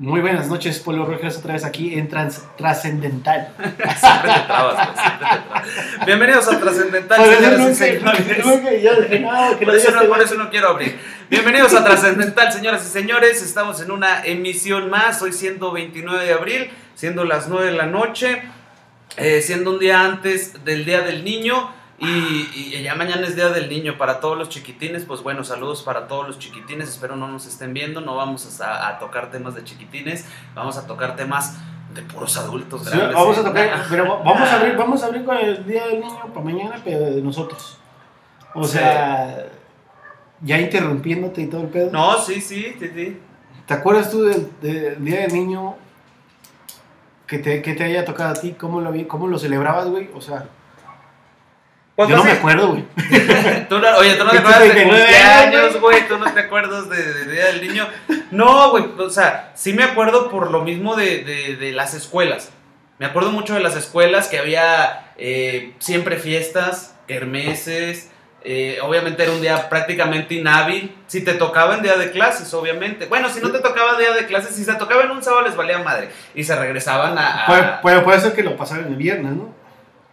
Muy buenas noches, Polo Rojas, otra vez aquí en Trans Trascendental. siempre te trabas, siempre te trabas. Bienvenidos a Trascendental, Por señoras y señores. nunca- yo dije, no, que Por no, eso no quiero abrir. Bienvenidos a Trascendental, señoras y señores. Estamos en una emisión más, hoy siendo 29 de abril, siendo las 9 de la noche, eh, siendo un día antes del Día del Niño. Y, y ya mañana es Día del Niño para todos los chiquitines. Pues bueno, saludos para todos los chiquitines. Espero no nos estén viendo. No vamos a, a tocar temas de chiquitines. Vamos a tocar temas de puros adultos Sí, grandes. vamos a ¿eh? tocar, pero vamos a abrir, vamos a abrir con el Día del Niño para mañana, pero de nosotros. O Sí. sea, ya interrumpiéndote y todo el pedo. No, sí, sí, sí, sí. ¿Te acuerdas tú del, del Día del Niño que te, que te haya tocado a ti? ¿Cómo lo, cómo lo celebrabas, güey? O sea, yo no me acuerdo, güey. Tú no- oye, tú no te acuerdas de cumpleaños, güey. Tú no te acuerdas de, de Día del Niño. No, güey. O sea, sí me acuerdo por lo mismo de, de- de las escuelas. Me acuerdo mucho de las escuelas que había eh, siempre fiestas, kermeses. eh, obviamente era un día prácticamente inhábil. Si te tocaba en día de clases, obviamente. Bueno, si no te tocaba día de clases, si se tocaba en un sábado les valía madre. Y se regresaban a. a- Puede, puede, puede ser que lo pasaran el viernes, ¿no?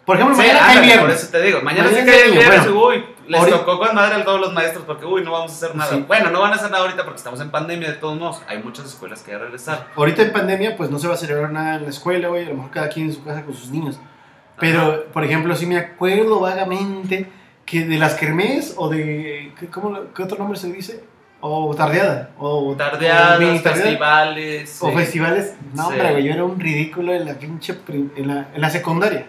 Por ejemplo, Sí, mañana cae ándale, por viernes. eso te digo. Mañana, Mañana sí cae viernes. bueno. uy, les Ahorita- tocó con madre a todos los maestros porque, uy, no vamos a hacer nada. Sí. Bueno, no van a hacer nada ahorita porque estamos en pandemia de todos modos. Hay muchas escuelas que ya regresaron. Ahorita en pandemia, pues no se va a celebrar nada en la escuela, güey. A lo mejor cada quien en su casa con sus niños. Pero, por ejemplo, sí me acuerdo vagamente que de las kermés o de. ¿qué, cómo qué otro nombre se dice? O tardeada. O Tardeadas, o festivales. O sí. festivales. No, hombre, güey, yo era un ridículo en la pinche. En la, en la secundaria.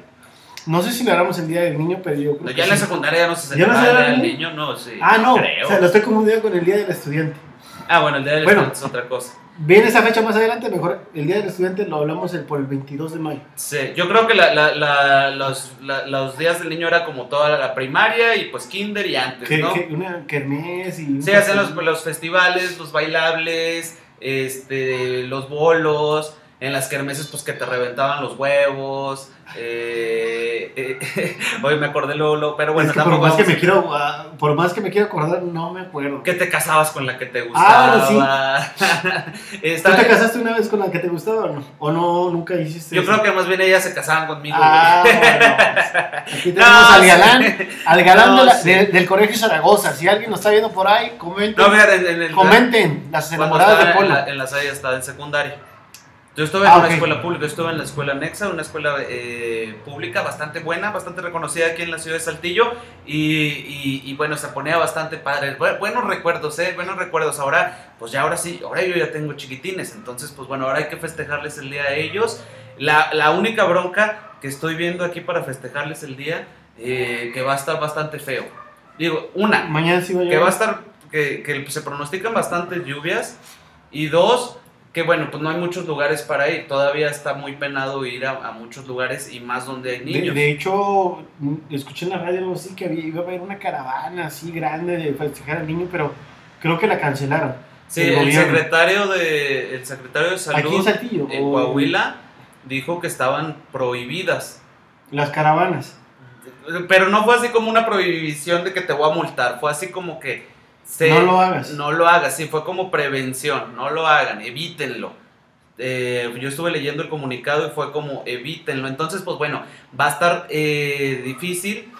No sé si lo haremos el día del niño, pero yo. creo No, que ya en la sí. secundaria ya no se ¿Ya no celebra se el día del el niño, no, sí. Ah, no. creo. O sea, lo estoy confundiendo con el día del estudiante. Ah, bueno, el día del Bueno. estudiante es otra cosa. Viene esa fecha más adelante, mejor el día del estudiante lo hablamos el, por el 22 de mayo. Sí, yo creo que la- la- la- los, los días del niño era como toda la primaria y pues kinder y antes, Que, ¿no? que una kermés y... un Sí, hacían los, los festivales, los bailables, este, los bolos, en las kermeses pues que te reventaban los huevos. Eh, eh, hoy me acordé luego, pero bueno, Es que por más que me quiero ah, por más que me quiero acordar no me acuerdo. que te casabas con la que te Ah, gustaba. ¿Tú Estaba- te casaste una vez con la que te gustaba o no? ¿O no nunca hiciste yo eso? creo que más bien ellas se casaban conmigo. Ah, bueno, pues, aquí tenemos No, al sí. galán, al galán No, de la- sí. de- del colegio Zaragoza. Si alguien nos está viendo por ahí, comenten, No, mira, en, en el, comenten las enamoradas de en la, en la estaba en secundaria. Yo estuve en Ah, una ok. escuela pública, estuve en la escuela Nexa, una escuela eh, pública bastante buena, bastante reconocida aquí en la ciudad de Saltillo y, y- y bueno, se ponía bastante padre. Bu- Buenos recuerdos, ¿eh? Buenos recuerdos. Ahora, pues ya ahora sí, ahora yo ya tengo chiquitines, entonces pues bueno, ahora hay que festejarles el día a ellos. La, la única bronca que estoy viendo aquí para festejarles el día, eh, que va a estar bastante feo. Digo, una, Mañana sí voy a que va a estar, que, que se pronostican bastantes lluvias. Y dos, que bueno, pues no hay muchos lugares para ir. Todavía está muy penado ir a, a muchos lugares y más donde hay niños. de hecho, mm, escuché en la radio algo así que había, iba a haber una caravana así grande de festejar al niño, pero creo que la cancelaron. sí, el secretario de, el secretario de Aquí en Salud Saltillo. en Coahuila dijo que estaban prohibidas. Las caravanas. Pero no fue así como una prohibición de que te voy a multar. Fue así como que... se- no lo hagas. No lo hagas, sí, fue como prevención, no lo hagan, evítenlo. Eh, yo estuve leyendo el comunicado y fue como evítenlo. Entonces, pues bueno, va a estar eh, difícil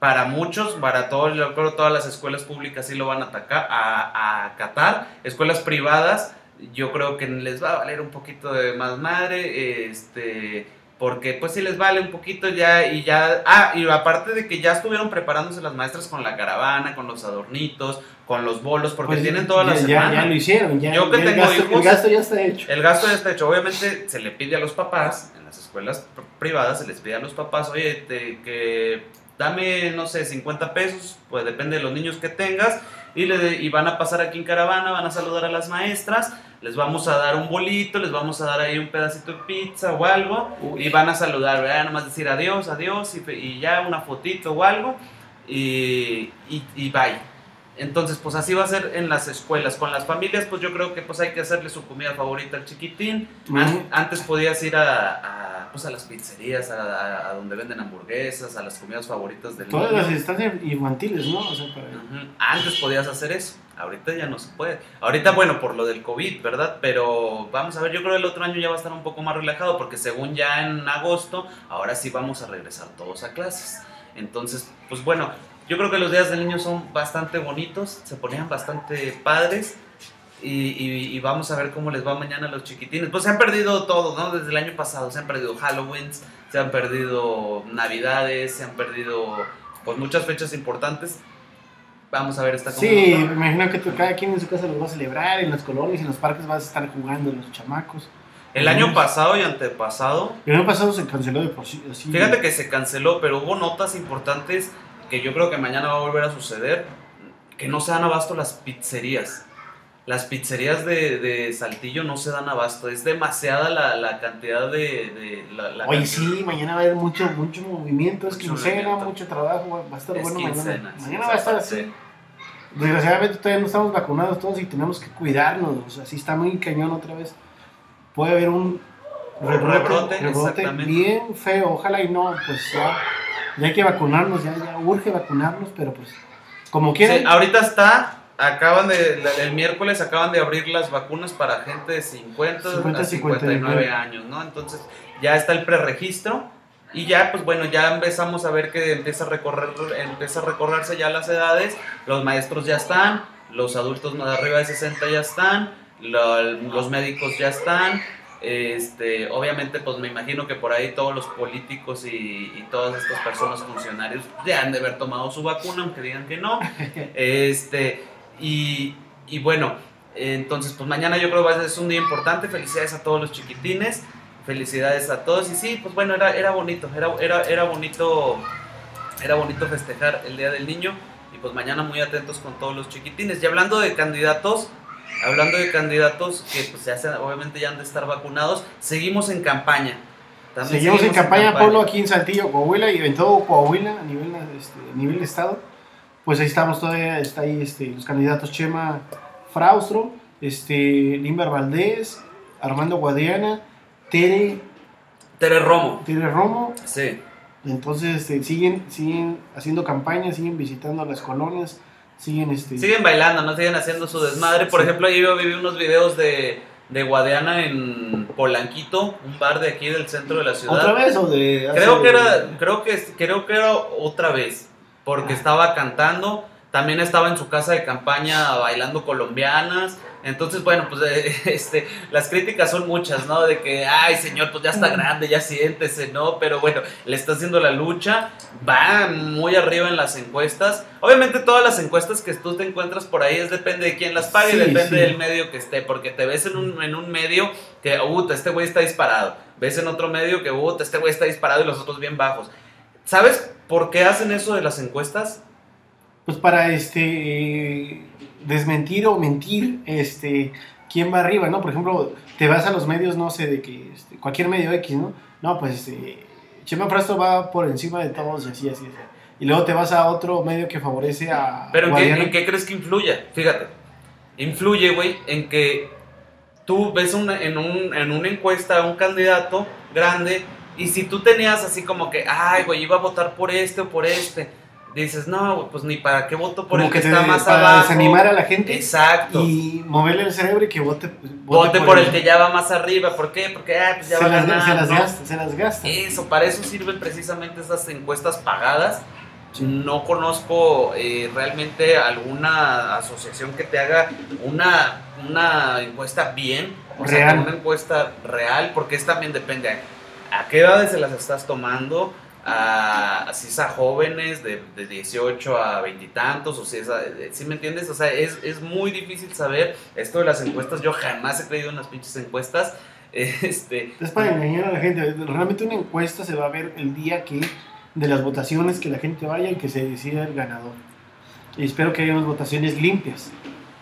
para muchos, para todos, yo creo todas las escuelas públicas sí lo van a atacar, a, a acatar. Escuelas privadas, yo creo que les va a valer un poquito de más madre, este, porque pues sí les vale un poquito ya y ya, ah, y aparte de que ya estuvieron preparándose las maestras con la caravana, con los adornitos, con los bolos, porque Pues, tienen toda la ya, semana. Ya, ya lo hicieron. Ya, Yo que ya el, tengo gasto, hijos- el gasto ya está hecho. El gasto ya está hecho. Obviamente se le pide a los papás, en las escuelas pr- privadas se les pide a los papás, oye, te- que dame, no sé, 50 pesos, pues depende de los niños que tengas, y, le, y van a pasar aquí en caravana, van a saludar a las maestras, les vamos a dar un bolito, les vamos a dar ahí un pedacito de pizza o algo, y van a saludar, ¿verdad? Nomás decir adiós, adiós, y, ya una fotito o algo, y, y, y bye. Entonces, pues así va a ser en las escuelas. Con las familias, pues yo creo que pues hay que hacerle su comida favorita al chiquitín. Antes podías ir a, a, pues a las pizzerías, a, a- donde venden hamburguesas, a las comidas favoritas del Todas niño. las instancias infantiles, ¿no? O sea, para- Ujú. Antes podías hacer eso. Ahorita ya no se puede. Ahorita, bueno, por lo del COVID, ¿verdad? Pero vamos a ver, yo creo que el otro año ya va a estar un poco más relajado porque según ya en agosto, ahora sí vamos a regresar todos a clases. Entonces, pues bueno, yo creo que los días del niño son bastante bonitos, se ponían bastante padres. Y, vamos a ver cómo les va mañana a los chiquitines. Pues se han perdido todo, ¿no? Desde el año pasado se han perdido Halloween, se han perdido Navidades, se han perdido pues muchas fechas importantes. Vamos a ver esta Sí, me imagino que cada quien en su casa los va a celebrar, en las colonias y en los parques vas a estar jugando los chamacos. El año pasado y antepasado. El año pasado se canceló de por sí. Fíjate que se canceló, pero hubo notas importantes que yo creo que mañana va a volver a suceder. Que no se dan abasto las pizzerías. Las pizzerías de, de Saltillo no se dan abasto. Es demasiada la, la cantidad de. la, Oye, sí, mañana va a haber mucho, mucho movimiento. Es quincena, mucho trabajo. Va a estar bueno mañana. mañana va a estar así. Desgraciadamente todavía no estamos vacunados todos y tenemos que cuidarnos. O sea, sí está muy cañón otra vez puede haber un rebrote, bien feo. Ojalá y no, pues ya, ya hay que vacunarnos, ya, ya urge vacunarnos, pero pues como quieran. ahorita está, acaban de, el miércoles acaban de abrir las vacunas para gente de 50, a 59, años, ¿no? Entonces ya está el preregistro. Y ya, pues bueno, ya empezamos a ver que empieza a recorrer, empieza a recorrerse ya las edades, los maestros ya están, los adultos más arriba de 60 ya están, los médicos ya están. Este, obviamente, pues me imagino que por ahí todos los políticos y, todas estas personas funcionarios ya han de haber tomado su vacuna, aunque digan que no. Este, y, y bueno, entonces, pues mañana yo creo que es un día importante. Felicidades a todos los chiquitines. Felicidades a todos. Y sí, pues bueno, era, era bonito. Era, era, era bonito. Era bonito festejar el Día del Niño. Y pues mañana muy atentos con todos los chiquitines. Y hablando de candidatos, hablando de candidatos que pues ya obviamente ya han de estar vacunados, seguimos en campaña. seguimos, en campaña, Pablo, aquí en Saltillo, Coahuila y en todo Coahuila a nivel, este, nivel de estado. Pues ahí estamos todavía, está ahí este, los candidatos Chema Fraustro, este, Limber Valdés, Armando Guadiana, Tere. Tere Romo. Tere Romo. Sí. Entonces este, siguen, siguen haciendo campaña, siguen visitando las colonias siguen este siguen bailando no siguen haciendo su desmadre por ejemplo yo vi unos videos de de Guadiana en Polanquito, un bar de aquí del centro de la ciudad. ¿Otra vez o de Creo que era creo que creo que era otra vez, porque estaba cantando, también estaba en su casa de campaña bailando colombianas. Entonces, bueno, pues este, las críticas son muchas, ¿no? De que, ay, señor, pues ya está grande, ya siéntese, ¿no? Pero bueno, le está haciendo la lucha, va muy arriba en las encuestas. Obviamente todas las encuestas que tú te encuentras por ahí es depende de quién las pague, depende del medio que esté, porque te ves en un, en un medio que, uh, este güey está disparado. Ves en otro medio que, uh, este güey está disparado y los otros bien bajos. ¿Sabes por qué hacen eso de las encuestas? Pues para este desmentir o mentir este, quién va arriba, ¿no? Por ejemplo, te vas a los medios, no sé, de que este, cualquier medio X, ¿no? No, pues este, Chema Frasto va por encima de todos y así, así, así. Y luego te vas a otro medio que favorece a... Pero ¿en qué, crees que influye? Fíjate, influye, güey, en que tú ves una, en, un, en una encuesta a un candidato grande y si tú tenías así como que, ay, güey, iba a votar por este o por este dices, no, pues ni para qué voto por el que, está más para desanimar a la gente. Exacto. Y moverle el cerebro y que vote. Vote, por, el, que ya va más arriba. ¿Por qué? Porque ah, pues ya se va las, Se las gasta, se las gasta. Eso, para eso sirven precisamente esas encuestas pagadas. No conozco eh, realmente alguna asociación que te haga una, una encuesta bien, o sea, una encuesta real, porque es también depende a, a qué edades se las estás tomando, a, si es a jóvenes de, de 18 a veintitantos, o si es eh, ¿sí me entiendes? O sea, es, es, muy difícil saber esto de las encuestas. Yo jamás he creído en las pinches encuestas. Este, es para engañar a la gente. Realmente una encuesta se va a ver el día que de las votaciones que la gente vaya y que se decida el ganador. Y espero que haya unas votaciones limpias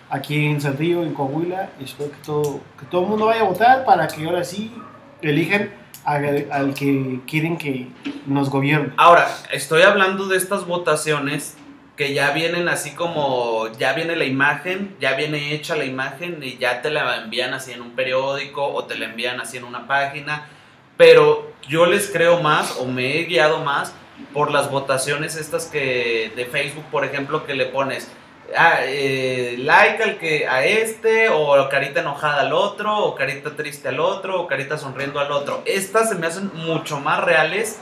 aquí en Saltillo, en Coahuila. Y espero que todo, que todo el mundo vaya a votar para que ahora sí elijan al, que quieren que nos gobierne. Ahora, estoy hablando de estas votaciones que ya vienen así como, ya viene la imagen, ya viene hecha la imagen y ya te la envían así en un periódico o te la envían así en una página, pero yo les creo más o me he guiado más por las votaciones estas que de Facebook, por ejemplo, que le pones ah, eh, like al que a este, o carita enojada al otro, o carita triste al otro, o carita sonriendo al otro. Estas se me hacen mucho más reales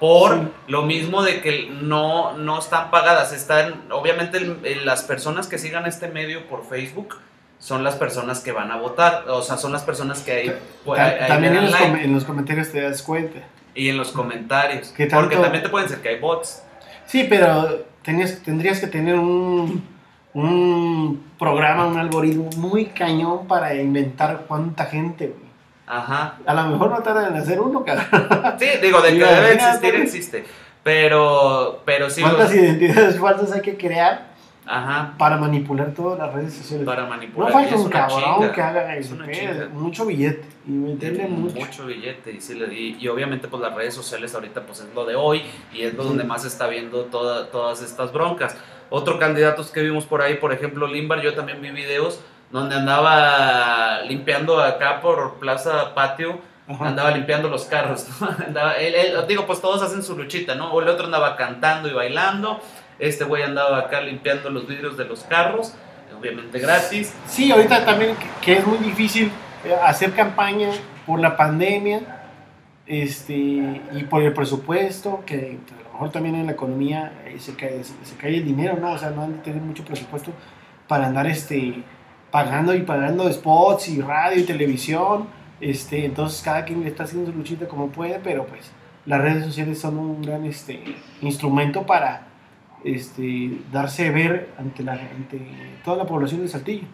por Sí. lo mismo de que no, no están pagadas. Están, obviamente, el- las personas que sigan este medio por Facebook son las personas que van a votar, o sea, son las personas que ahí, Ta- ahí- ahí también en los, like. en los comentarios te das cuenta. y en los comentarios. Porque también te pueden ser que hay bots. Sí, pero tenías, tendrías que tener un, un programa, un algoritmo muy cañón para inventar cuánta gente, güey. Ajá. A lo mejor no tardan en hacer uno, cabrón. Sí, digo, de que debe existir, existe. Pero, pero sí. ¿Cuántas identidades falsas hay que crear Ajá. para manipular todas las redes sociales? Para no manipular. falta Y es un cabrón chinga, que haga es ese una pedo, chinga. mucho billete y meterle mucho. mucho billete y, sí y, y obviamente pues las redes sociales ahorita pues es lo de hoy y es lo donde más se está viendo toda- todas estas broncas. Otro candidatos que vimos por ahí, por ejemplo Limbar, yo también vi videos donde andaba limpiando acá por Plaza Patio, Ajá. andaba limpiando los carros. ¿no? Andaba, él, él- digo, pues todos hacen su luchita, ¿no? O el otro andaba cantando y bailando, este güey andaba acá limpiando los vidrios de los carros, obviamente gratis. Sí, ahorita también que- es muy difícil eh, hacer campaña por la pandemia este, y por el presupuesto, que mejor también en la economía eh, se, cae, cae el dinero, ¿no? O sea, no han de tener mucho presupuesto para andar este, pagando y pagando spots y radio y televisión. Este, entonces cada quien está haciendo su luchita como puede, pero pues las redes sociales son un gran este, instrumento para este, darse ver ante, la, ante toda la población de Saltillo.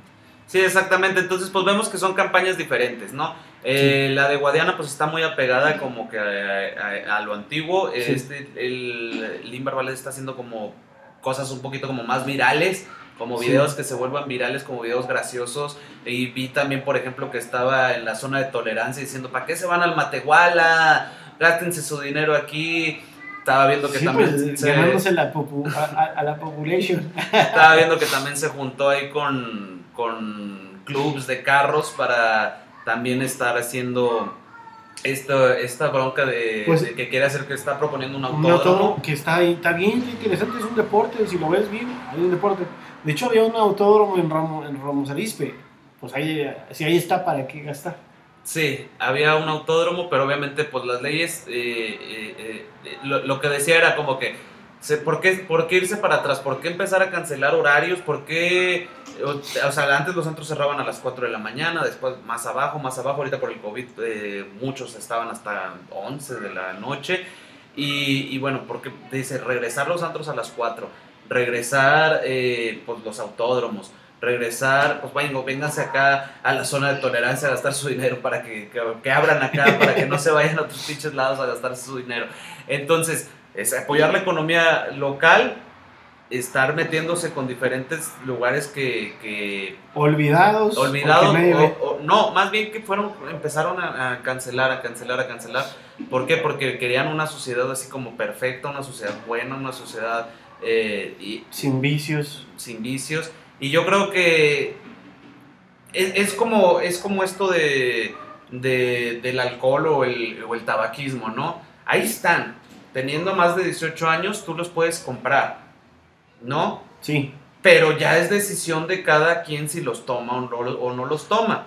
Sí, exactamente. Entonces, pues vemos que son campañas diferentes, ¿no? Eh, La de Guadiana, pues está muy apegada como que a, a- a lo antiguo. Sí. Este, el Limbar Valdez está haciendo como cosas un poquito como más virales, como Sí. videos que se vuelvan virales, como videos graciosos. Y vi también, por ejemplo, que estaba en la zona de tolerancia diciendo, ¿para qué se van al Matehuala? Gástense su dinero aquí. Estaba viendo que Sí, también pues, se- ganándose la popu- a, a- a la population. estaba viendo que también se juntó ahí con, con clubs de carros para también estar haciendo esta, esta bronca de, Pues- de que quiere hacer que está proponiendo un Un autódromo. autódromo que está, ahí, está bien interesante, es un deporte, si lo ves bien, hay un deporte. De hecho, había un autódromo en, Ramo, en Ramos Arizpe. Pues ahí, si ahí está, ¿para qué gastar? Sí, había un autódromo, pero obviamente pues las leyes, eh, eh, eh, lo, lo que decía era como que, ¿por qué, ¿por qué irse para atrás? ¿Por qué empezar a cancelar horarios? ¿Por qué, o, sea, antes los centros cerraban a las 4 de la mañana, después más abajo, más abajo, ahorita por el COVID eh, muchos estaban hasta 11 de la noche. Y, y bueno, porque dice regresar los antros a las 4, regresar eh, pues los autódromos, regresar, pues vengo, vénganse acá a la zona de tolerancia a gastar su dinero para que, que, que abran acá, para que no se vayan a otros pinches lados a gastar su dinero. Entonces, es apoyar la economía local, estar metiéndose con diferentes lugares que, que Olvidados. olvidados, o- o- no, más bien que fueron, empezaron a, a cancelar, a cancelar, a cancelar. ¿Por qué? Porque querían una sociedad así como perfecta, una sociedad buena, una sociedad eh, y, Sin vicios. sin vicios. Y yo creo que es, es como, es como esto de, de- del alcohol o el, o el tabaquismo, ¿no? Ahí están. Teniendo más de 18 años, tú los puedes comprar, ¿no? Sí. Pero ya es decisión de cada quien si los toma o no, o no los toma.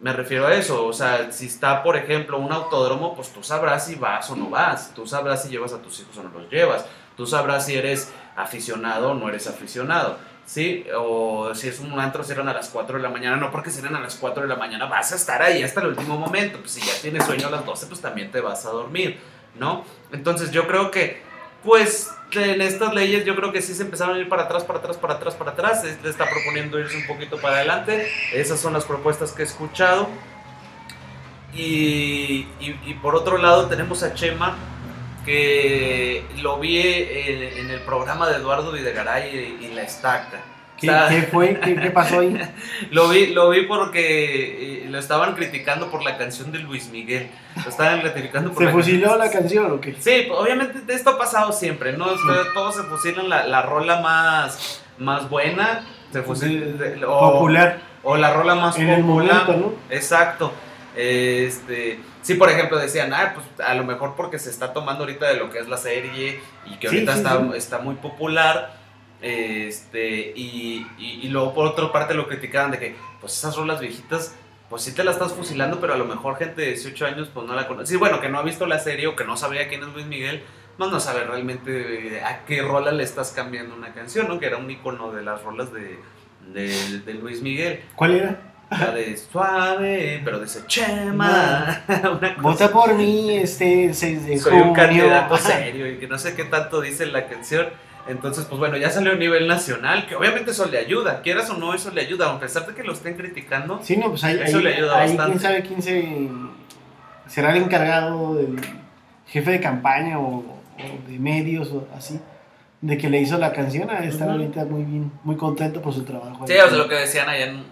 Me refiero a eso, o sea, si está, por ejemplo, un autódromo, pues tú sabrás si vas o no vas, tú sabrás si llevas a tus hijos o no los llevas, tú sabrás si eres aficionado o no eres aficionado, ¿sí? O si es un antro, cierran a las 4 de la mañana, no porque cierran a las 4 de la mañana, vas a estar ahí hasta el último momento, pues si ya tienes sueño a las 12, pues también te vas a dormir, ¿no? Entonces yo creo que, pues, en estas leyes yo creo que sí se empezaron a ir para atrás, para atrás, para atrás, para atrás. Este está proponiendo irse un poquito para adelante. Esas son las propuestas que he escuchado. Y, y- por otro lado tenemos a Chema, que lo vi en, en el programa de Eduardo Videgaray y, y La Estaca. ¿Qué, fue? ¿Qué, qué pasó ahí? lo vi, lo vi porque eh, lo estaban criticando por la canción de Luis Miguel. Lo estaban criticando por ¿Se la fusiló canción- la canción o qué? Sí, obviamente esto ha pasado siempre, ¿no? Todos se fusilan la, la rola más, más buena, se fusil- o, Popular. o la rola más En el popular. momento, ¿no? Exacto. Este, sí, por ejemplo, decían, ah, pues a lo mejor porque se está tomando ahorita de lo que es la serie y que ahorita sí, está, está muy popular. Este, y, y, y luego por otra parte lo criticaban de que, pues esas rolas viejitas, pues sí te las estás fusilando, pero a lo mejor gente de 18 años, pues no la conoce. Sí, bueno, que no ha visto la serie o que no sabía quién es Luis Miguel, pues no sabe realmente a qué rola le estás cambiando una canción, ¿no? Que era un icono de las rolas de, de, de Luis Miguel. ¿Cuál era? La de suave, pero dice Chema. Una cosa Vota por mí este 6 de soy un candidato Ajá. serio y que no sé qué tanto dice la canción. Entonces, pues bueno, ya salió a nivel nacional, que obviamente eso le ayuda, quieras o no, eso le ayuda, a pesar de que lo estén criticando. Sí, no, pues ahí, Eso ahí- le ayuda ahí bastante. quién sabe quién se será el encargado del jefe de campaña o, o de medios o así de que le hizo la canción a estar ahorita muy bien, muy contento por su trabajo. Sí, o sea, lo que decían allá en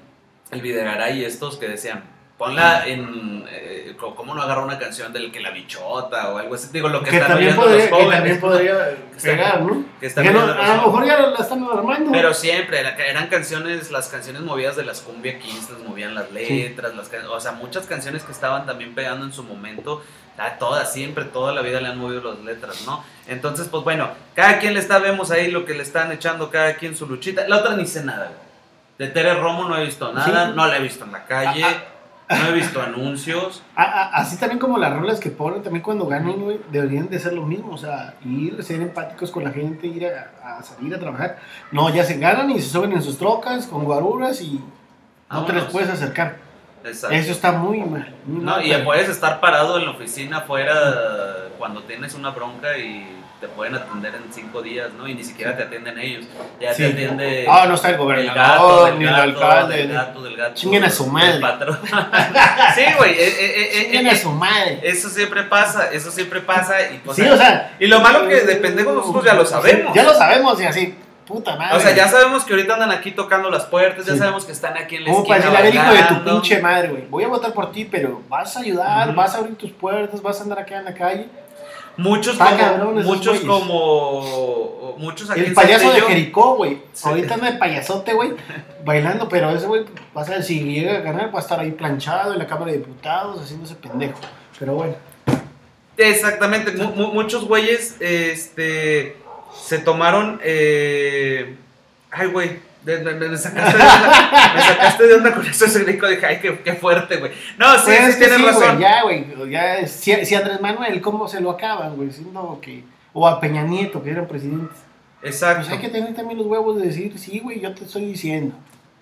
el Videgaray estos que decían, ponla en, eh, ¿cómo no agarra una canción del que la bichota o algo así? Digo, lo que, que están también oyendo podría, los que jóvenes. también ¿no? podría pegar, ¿no? que están Que no, a lo mejor ya la están armando. Pero siempre, era- eran canciones, las canciones movidas de las cumbia kings, les movían las letras, las can- o sea, muchas canciones que estaban también pegando en su momento, a todas, siempre, toda la vida le han movido las letras, ¿no? Entonces, pues bueno, cada quien le está, vemos ahí lo que le están echando, cada quien su luchita. La otra ni sé nada, güey. De Tere Romo no he visto nada, Sí. no la he visto en la calle, Ah, no he visto anuncios. A- a- así también como las rolas que ponen, también cuando ganan, güey, deberían de ser lo mismo. O sea, ir, ser empáticos con la gente, ir a, a salir a trabajar. No, ya se ganan y se suben en sus trocas con guaruras y no te les puedes acercar. Exacto. Eso está muy mal. muy No, mal, y pero- puedes estar parado en la oficina afuera cuando tienes una bronca y te pueden atender en cinco días, ¿no? Y ni siquiera te atienden ellos. Ya Sí. te atiende Ah, no está el el gobernador, gato, del ni el gato, alcalde. ni- gato, del gato. Chinguen a su madre. patrón. sí, güey. eh, eh, eh, eh, Chinguen eh, a su madre. Eso siempre pasa, eso siempre pasa. Y, pues, Sí, o sea. y lo malo que de pendejos nosotros ya lo sabemos. Ya lo sabemos y así, puta madre. O sea, ya sabemos que ahorita andan aquí tocando las puertas, ya Sí. sabemos que están aquí en la Como para esquina decirle, a ver, hijo de tu pinche madre, güey. Voy a votar por ti, pero vas a ayudar, Ujú. vas a abrir tus puertas, vas a andar acá en la calle. Muchos Está como, cabrón muchos como, muchos aquí El payaso de Jericó, güey. Sí. Ahorita anda el payasote, güey, bailando, pero ese güey, vas a ver, si llega a ganar, va a estar ahí planchado en la Cámara de Diputados, haciéndose pendejo. Pero bueno. Exactamente, mu- mu- muchos güeyes este, se tomaron. Eh, ay, güey, de- de- me, sacaste de onda, me sacaste de onda con eso ese grico. Dije, ay, qué, qué fuerte, güey. No, sí, Pues sí, es que tienes sí, razón. güey, ya, güey, ya, si, si Andrés Manuel, ¿cómo se lo acaban, güey? Siendo que, o a Peña Nieto, que eran presidentes. Exacto. Pues hay que tener también los huevos de decir, sí, güey, yo te estoy diciendo.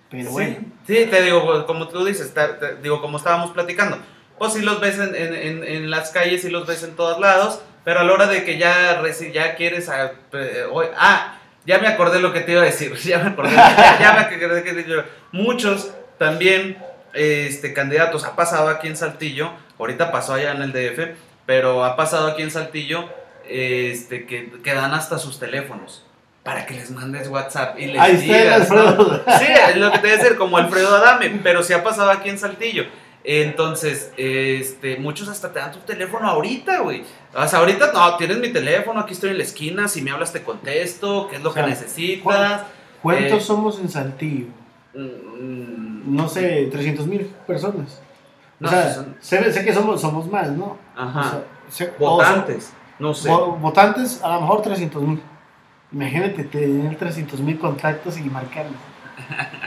Pero bueno. Sí, te digo, como tú dices, te- te- digo, como estábamos platicando, pues sí los ves en, en- en- en las calles, sí los ves en todos lados, pero a la hora de que ya, reci- ya quieres... a- eh, hoy- ah, ya me acordé lo que te iba a decir, ya me acordé, ya, ya me acordé que te- muchos también este, candidatos, ha pasado aquí en Saltillo, ahorita pasó allá en el DF, pero ha pasado aquí en Saltillo, este, que, que dan hasta sus teléfonos. Para que les mandes WhatsApp y les Ahí está el digas, ¿no? Sí, es lo que te voy a decir, como Alfredo Adame, pero sí ha pasado aquí en Saltillo. Entonces, este, muchos hasta te dan tu teléfono ahorita, güey. O sea, ahorita no, tienes mi teléfono, aquí estoy en la esquina, si me hablas te contesto, qué es lo O sea, que necesitas. ¿Cuántos Eh, somos en Saltillo? Mm, No sé, 300 mil personas. No, o sea, son- sé, sé que somos, somos más, ¿no? Ajá. O sea, o Votantes, no sé. votantes, a lo mejor 300 mil. Imagínate tener 300 mil contactos y marcarlos.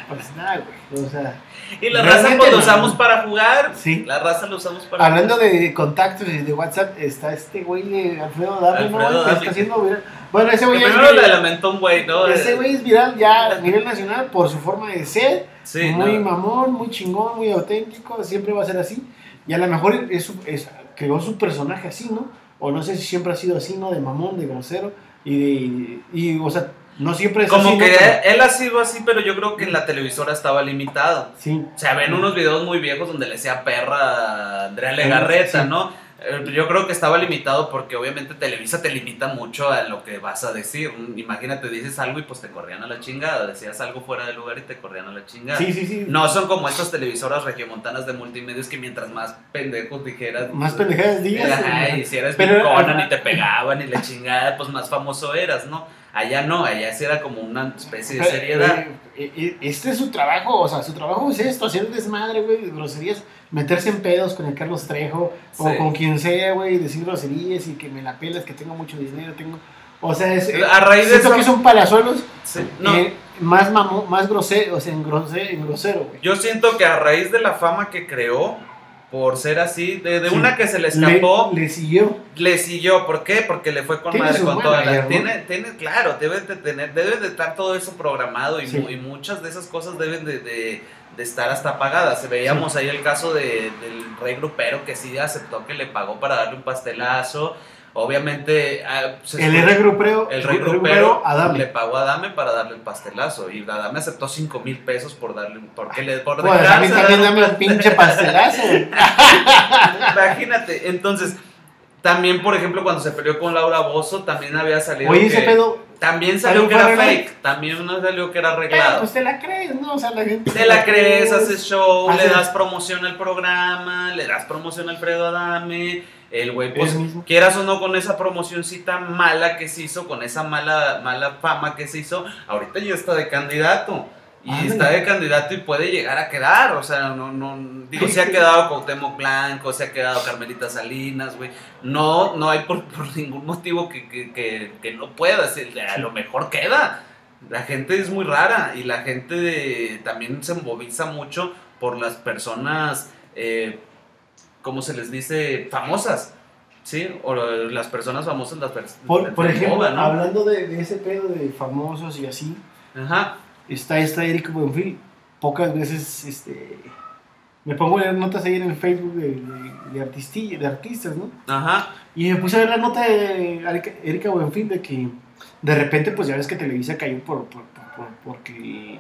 Pues nada, güey. O sea, Y la raza pues lo usamos para jugar. Sí. La raza lo usamos para hablando de contactos y de WhatsApp, está este güey de Alfredo Dame, ¿no? Que está haciendo viral. Bueno, ese güey es primero le viral. lamentó un güey, ¿no? Ese güey es viral ya a nivel nacional por su forma de ser. Sí, muy no. mamón, muy chingón, muy auténtico, siempre va a ser así. Y a lo mejor es, es- creó su personaje así, ¿no? O no sé si siempre ha sido así, ¿no? De mamón, de grosero. Y de. Y, o sea, no siempre es Como que Pero- él ha sido así, pero yo creo que en la televisora estaba limitado. Sí. O sea, ven unos videos muy viejos donde le decía perra a Andrea Legarreta, Sí. ¿no? Eh, Yo creo que estaba limitado porque obviamente Televisa te limita mucho a lo que vas a decir. Mm, Imagínate, dices algo y pues te corrían a la chingada. Decías algo fuera de lugar y te corrían a la chingada. Sí, sí, sí. No son como estas televisoras regiomontanas de multimedios que mientras más pendejos dijeras. Más pendejadas digas. Ajá, y si eras Pero, Conan y te pegaban y la chingada, pues más famoso eras, ¿no? Allá no, allá sí era como una especie de seriedad. eh, eh, Este es su trabajo, o sea, su trabajo es esto, hacer desmadre, güey, groserías, meterse en pedos con el Carlos Trejo, o con quien sea, güey, decir groserías y que me la pelas, que tengo mucho dinero, tengo... O sea, es, A raíz de eso- que son palazuelos Sí, no, eh, más mamo, más grosero, o sea, en grosero, en grosero, güey. yo siento que a raíz de la fama que creó, por ser así, de, de Sí. una que se le escapó, Le, le siguió. le siguió. ¿Por qué? Porque le fue con madre con toda la. Tiene, tiene, claro, debe de tener, debe de estar todo eso programado y, Sí. y muchas de esas cosas deben de, de- de estar hasta apagadas. Veíamos ahí el caso de- del rey grupero que sí aceptó que le pagó para darle un pastelazo. Obviamente, ah, se El escucha- R grupero, el rey grupero grupero Adame. le pagó a Adame para darle el pastelazo y Adame aceptó 5 mil pesos por darle porque le por Pues a mí también dame un pinche pastelazo. Imagínate, entonces, también, por ejemplo, cuando se peleó con Laura Bozo, también había salido. Oye, que- ese pedo, También salió ¿También que era arreglado? fake. También no salió que era pero arreglado. pues te la crees, ¿no? O sea, la gente. Te la crees, haces show, le das promoción al programa, le das promoción a Alfredo Adame. El güey, pues, quieras o no, con esa promocioncita mala que se hizo, con esa mala, mala fama que se hizo, ahorita ya está de candidato. Y está de candidato y puede llegar a quedar. O sea, no, no. Digo, se ha quedado Cuauhtémoc Blanco, se ha quedado Carmelita Salinas, güey. No, no hay por, por ningún motivo que, que, que, que no pueda. A lo mejor queda. La gente es muy rara y la gente de- también se moviliza mucho por las personas, eh, ¿cómo se les dice? Famosas. ¿Sí? O las personas famosas las pers- Por, ejemplo, moda, ¿no? hablando de, de ese pedo de famosos y así, Ajá. está esta Erika Buenfil. Pocas veces este, me pongo a leer notas ahí en el Facebook de, de, de, artistas, ¿no? Ajá. Y me puse a ver la nota de Erika, Erika Buenfil de que de repente, pues ya ves que Televisa cayó por, por, por- por- porque,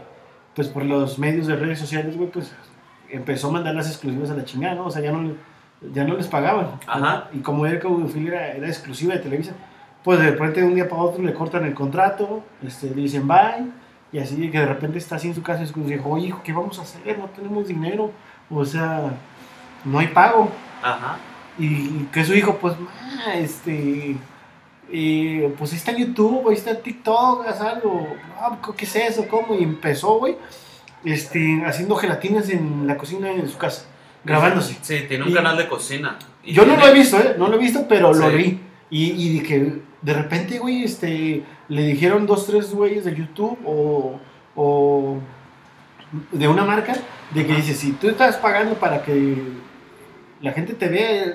pues por los medios de redes sociales, güey, pues empezó a mandar las exclusivas a la chingada, ¿no? O sea, ya no, ya no les pagaban. Ajá. Y como Erika Buenfil era, era exclusiva de Televisa, pues de repente de un día para otro le cortan el contrato, este, le dicen bye, y así que de repente está así en su casa y dijo, oye, hijo, ¿qué vamos a hacer? No tenemos dinero, o sea, no hay pago. Ajá. Y que su hijo, pues, ma, este, eh, pues ahí está YouTube, ahí está TikTok, haz algo, Ah, ¿qué es eso? ¿Cómo? Y empezó, güey, este, haciendo gelatinas en la cocina de su casa, grabándose. Sí, tiene un Y- canal de cocina. Y Yo no lo he visto, ¿eh? No lo he visto, pero lo vi. Y, y dije, de repente, güey, este, le dijeron dos, tres güeyes de YouTube o, o de una marca, de que dice, si tú estás pagando para que la gente te vea,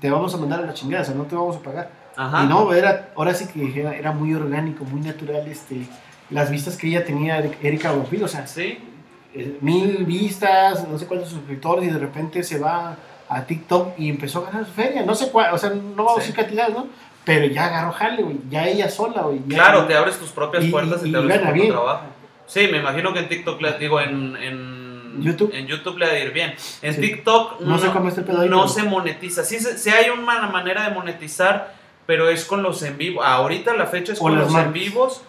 te vamos a mandar a la chingada, o sea, no te vamos a pagar. Ajá. Y no, era, ahora sí que era, era muy orgánico, muy natural, este, las vistas que ella tenía, Erika Buenfil, o sea, Sí. Eh, mil vistas, no sé cuántos suscriptores, y de repente se va a TikTok y empezó a ganar su feria. No sé cuál, o sea, no vamos a decir cantidades, ¿no? Pero ya agarró jale, güey. Ya ella sola, güey. ya- Claro, te abres tus propias Y- puertas y, y te abres tu propio trabajo. Sí, me imagino que en TikTok, le digo, en, en YouTube. en YouTube le va a ir bien. En Sí. TikTok No sé cómo está el pedo ahí, no pero- se monetiza. Sí, se- sí hay una manera de monetizar, pero es con los en vivo. Ahorita la fecha es O con los marcas. en vivos.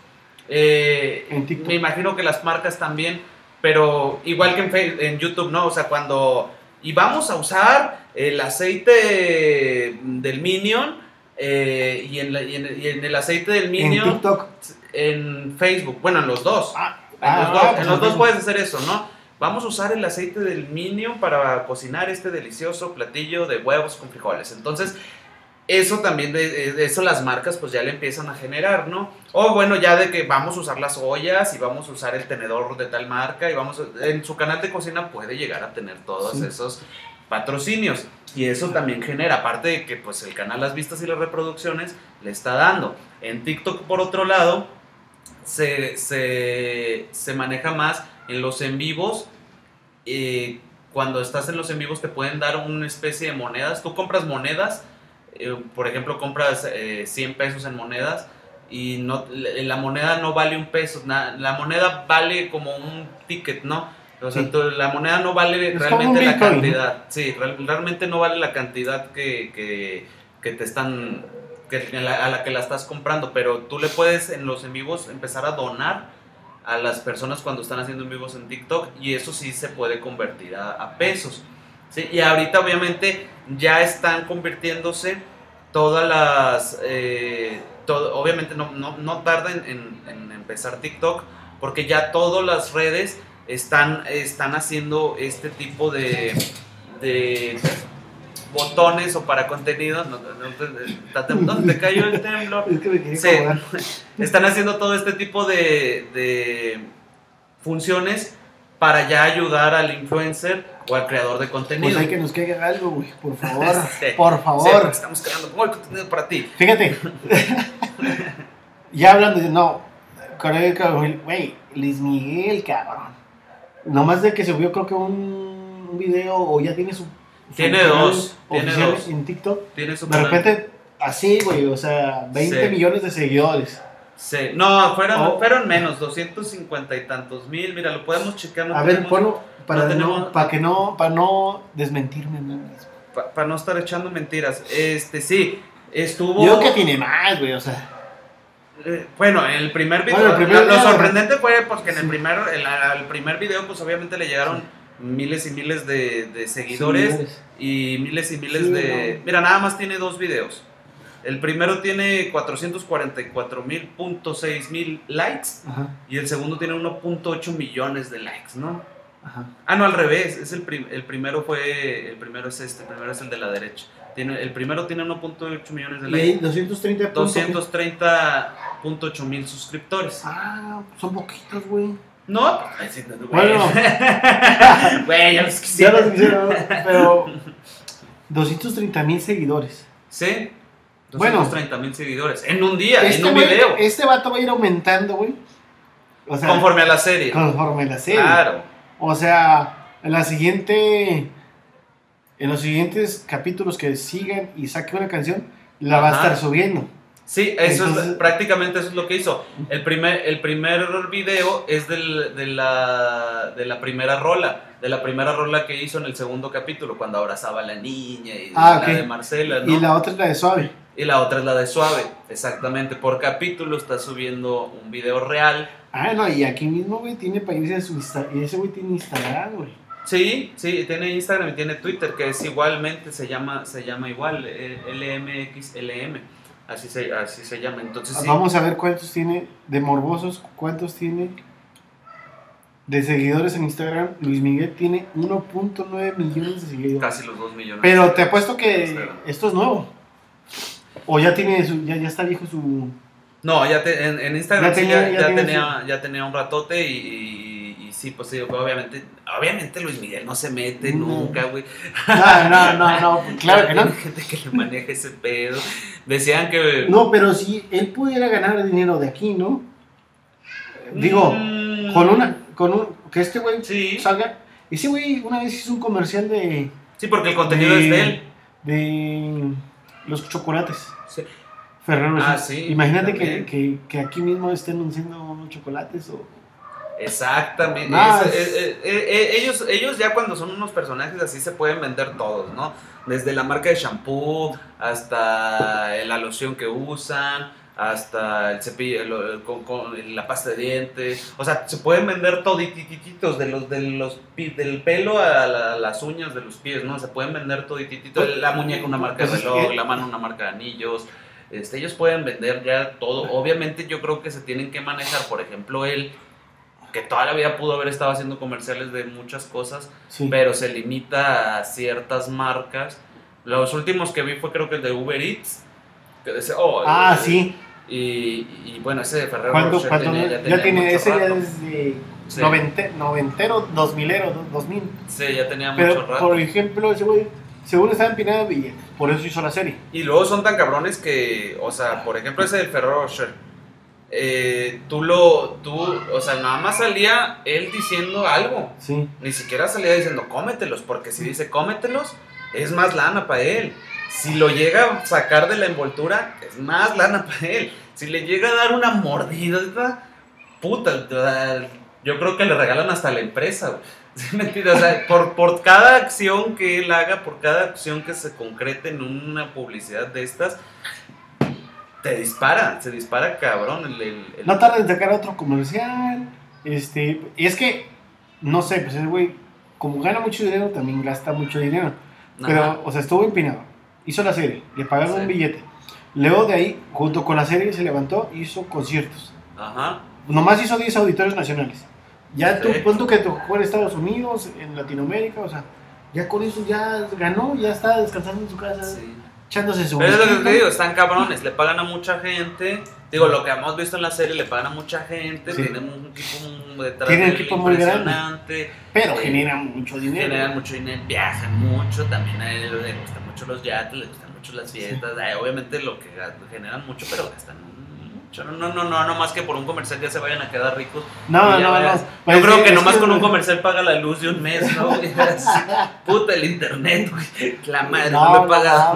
Eh, En TikTok. me imagino que las marcas también, pero igual que en, Fe- en YouTube, ¿no? O sea, cuando... Y vamos a usar el aceite del Minion eh, y, en la- y en- y en el aceite del En Minion TikTok. en Facebook. Bueno, en los dos. Ah, En ah, los dos, ah, en los dos puedes hacer eso, ¿no? Vamos a usar el aceite del Minion para cocinar este delicioso platillo de huevos con frijoles. Entonces, eso también, de, eso las marcas pues ya le empiezan a generar, ¿no? O bueno, ya de que vamos a usar las ollas y vamos a usar el tenedor de tal marca y vamos a- en su canal de cocina puede llegar a tener todos Sí. esos patrocinios y eso también genera, aparte de que pues el canal las vistas y las reproducciones le está dando. En TikTok por otro lado se, se, se maneja más en los en vivos. eh, cuando estás en los en vivos te pueden dar una especie de monedas. Tú compras monedas, eh, por ejemplo, compras eh, 100 pesos en monedas y no, la moneda no vale un peso. na- la moneda vale como un ticket, ¿no? O sea, Sí. tú- la moneda no vale Es realmente la cantidad. Sí, real- realmente no vale la cantidad que, que, que te están que la- a la que la estás comprando, pero tú le puedes en los en vivos empezar a donar a las personas cuando están haciendo en vivos en TikTok y eso sí se puede convertir a, a pesos. ¿sí? Y ahorita obviamente ya están convirtiéndose todas las... eh, todo- obviamente no, no, no tarda en, en- en empezar TikTok porque ya todas las redes están, están haciendo este tipo de, de, botones o para contenido. No, no, te- te- ¿Dónde te cayó el temblor? Es que me acomodar. Están haciendo todo este tipo de, de funciones para ya ayudar al influencer o al creador de contenido. Pues hay que nos caiga algo, güey, por favor. Sí. Por favor. estamos creando muy contenido para ti. Fíjate. ya hablando de. No. el Güey, Luis Miguel, cabrón. Nomás de que subió, creo que un, un video o ya tiene su. su Tiene dos, tiene dos. En TikTok. Tiene su De repente, así, güey, o sea, 20 Sí. millones de seguidores. Sí. No, fueron, Oh. fueron menos, 250 y tantos mil. Mira, lo podemos checar. no A ver, ponlo para, no no para que no, para no desmentirme a mí mismo. pa- Para no estar echando mentiras. Este, sí, estuvo... Yo creo que tiene más, güey, o sea. Eh, bueno, en el primer video, Bueno, el primer lo, lo video- sorprendente fue porque en el primer, el, primer video, pues obviamente le llegaron miles y miles de, de seguidores y miles y miles Sí, de... Mira, nada más tiene dos videos. El primero tiene 444 mil punto seis mil likes Ajá, y el segundo tiene 1.8 millones de likes, ¿no? ajá. Ah, no, al revés. Es el, prim- el primero fue. El primero es este. El primero es el de la derecha. Tiene, el primero tiene 1.8 millones de Y likes. 230 puntos. 230.8 mil suscriptores. Ah, son poquitos, güey. No, pues, güey. Bueno. Güey, ya los Ya quisiera. los quisiera, pero 230 mil seguidores. Sí. Bueno. 230 mil seguidores. En un día, Este, en un video. este vato va a ir aumentando, güey. O sea, conforme a la serie. conforme la serie. Claro. O sea, en la siguiente. En los siguientes capítulos que sigan y saque una canción, la va a estar subiendo. Sí, eso Entonces- es, prácticamente eso es lo que hizo. El primer, el primer video es del- de, la, de la primera rola, de la primera rola que hizo en el segundo capítulo, cuando abrazaba a la niña y Ah, la de Marcela, ¿no? Y la otra es la de Suave. Y la otra es la de Suave, exactamente. Por capítulo está subiendo un video real. Ah, no, y aquí mismo, güey, tiene Instagram. Y ese güey tiene Instagram, güey. Sí, sí, tiene Instagram y tiene Twitter, que es igualmente, se llama, se llama igual, eh, LMXLM, así se, así se llama. Entonces sí, Vamos a ver cuántos tiene de morbosos, cuántos tiene de seguidores en Instagram. Luis Miguel tiene 1.9 millones de seguidores. casi los 2 millones. Pero te apuesto que esto es nuevo. O ya tiene su, ya, ya está viejo su. No, ya te- en, en Instagram Ya sí tenía- ya, tenía tenía, ya tenía un ratote y, y- y sí, pues sí, obviamente, obviamente Luis Miguel no se mete No. nunca, güey. No, no, no, no, claro que no. Hay gente que le maneja ese pedo. Decían que... No, pero si él pudiera ganar dinero de aquí, ¿no? Digo, Mm, con una, con un, que este güey Sí, salga. Ese güey una vez hizo un comercial de, sí, porque el contenido es de él. de los chocolates. Sí. Ferrero Ah, sí, Imagínate que, que, que aquí mismo estén anunciando unos chocolates o... Exactamente. Es- eh, ellos, ellos ya cuando son unos personajes así se pueden vender todos, ¿no? Desde la marca de shampoo hasta la loción que usan, hasta el cepillo, el- el- con, con la pasta de dientes. O sea, se pueden vender toditititos de los, de los del pelo a la- las uñas de los pies, ¿no? Se pueden vender toditititos. La muñeca una marca de Pues es reloj, la mano una marca de anillos. Este, ellos pueden vender ya todo. Obviamente yo creo que se tienen que manejar, por ejemplo, él, que toda la vida pudo haber estado haciendo comerciales de muchas cosas, Sí. pero se limita a ciertas marcas. Los últimos que vi fue creo que el de Uber Eats. Que decía, oh, ah, eh, sí. Y, y bueno, ese de Ferrero ¿Cuándo, Rocher cuándo- tenía- ya, tiene, mucho ese ya es de Sí. novente- noventero, dos milero, dos, mil. Sí, ya tenía mucho rato. por ejemplo, ese güey, según estaba empinado de billetes, por eso hizo la serie. Y luego son tan cabrones que, o sea, por ejemplo ese del Ferrero Rocher, eh, tú lo, tú, o sea, nada más salía él diciendo algo. Sí. Ni siquiera salía diciendo cómetelos, porque si dice cómetelos, es más lana para él. Si lo llega a sacar de la envoltura, es más lana para él. Si le llega a dar una mordida, puta, yo creo que le regalan hasta la empresa. güey. ¿Sí me entiendes? O sea, por, por cada acción que él haga, por cada acción que se concrete en una publicidad de estas, te dispara, se dispara cabrón. El, el- el- No tarda en sacar otro comercial. Este, y es que, no sé, pues ese güey, como gana mucho dinero, también gasta mucho dinero. Ajá. Pero, o sea, estuvo empinado. Hizo la serie, le pagaron Sí. un billete. Luego de ahí, junto con la serie, se levantó y hizo conciertos. Ajá. Nomás hizo 10 auditorios nacionales. Ya Sí. tú que tocó en Estados Unidos, en Latinoamérica, o sea, ya con eso ya ganó, ya está descansando en su casa, Sí. echándose su Pero es lo que te digo, están cabrones, le pagan a mucha gente. Digo, lo que hemos visto en la serie, le pagan a mucha gente, Sí. tienen un equipo detrás Tienen él equipo muy grande. pero Sí. generan mucho dinero. generan mucho dinero, viajan mucho, también a él le gustan mucho los yates, le gustan mucho las fiestas, ay, obviamente lo que generan mucho, pero gastan mucho. No, no, no, no, más que por un comercial ya se vayan a quedar ricos. No, no, no. Pues Yo creo sí, que nomás que- con un comercial paga la luz de un mes, ¿no? Puta, el internet, güey. La madre, no, No, me paga.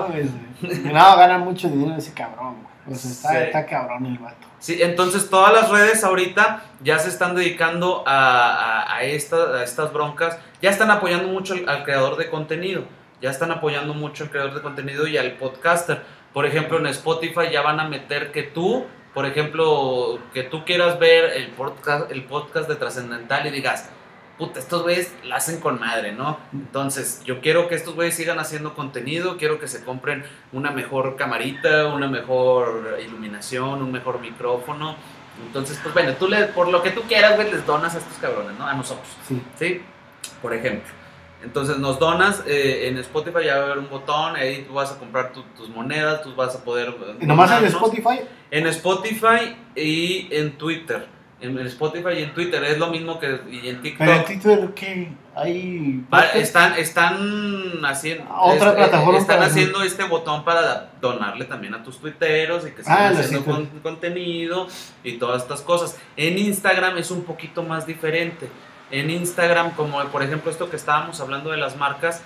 no, no, gana mucho dinero ese cabrón, güey. Sea, está, Sí. está cabrón el vato. Sí, entonces todas las redes ahorita ya se están dedicando a, a, a esta- a estas broncas, ya están apoyando mucho al, al creador de contenido, ya están apoyando mucho al creador de contenido y al podcaster. Por ejemplo, en Spotify ya van a meter que tú, por ejemplo, que tú quieras ver el podcast, el podcast de Trascendental y digas, puta, estos güeyes la hacen con madre, ¿no? Entonces, yo quiero que estos güeyes sigan haciendo contenido, quiero que se compren una mejor camarita, una mejor iluminación, un mejor micrófono. Entonces, pues bueno, tú le, por lo que tú quieras, güey, les donas a estos cabrones, ¿no? A nosotros, Sí. ¿sí? Por ejemplo. Entonces nos donas, eh, en Spotify ya va a haber un botón, ahí tú vas a comprar tu- tus monedas, tú vas a poder... eh, nomás en. Spotify. En Spotify y en Twitter. En Spotify y en Twitter es lo mismo que y en TikTok. Pero en Twitter, ¿qué? Hay. Están, están haciendo otra es- plataforma están haciendo este botón para donarle también a tus tuiteros y que Ah, sigan haciendo con- contenido y todas estas cosas. En Instagram es un poquito más diferente. En Instagram, como por ejemplo esto que estábamos hablando de las marcas,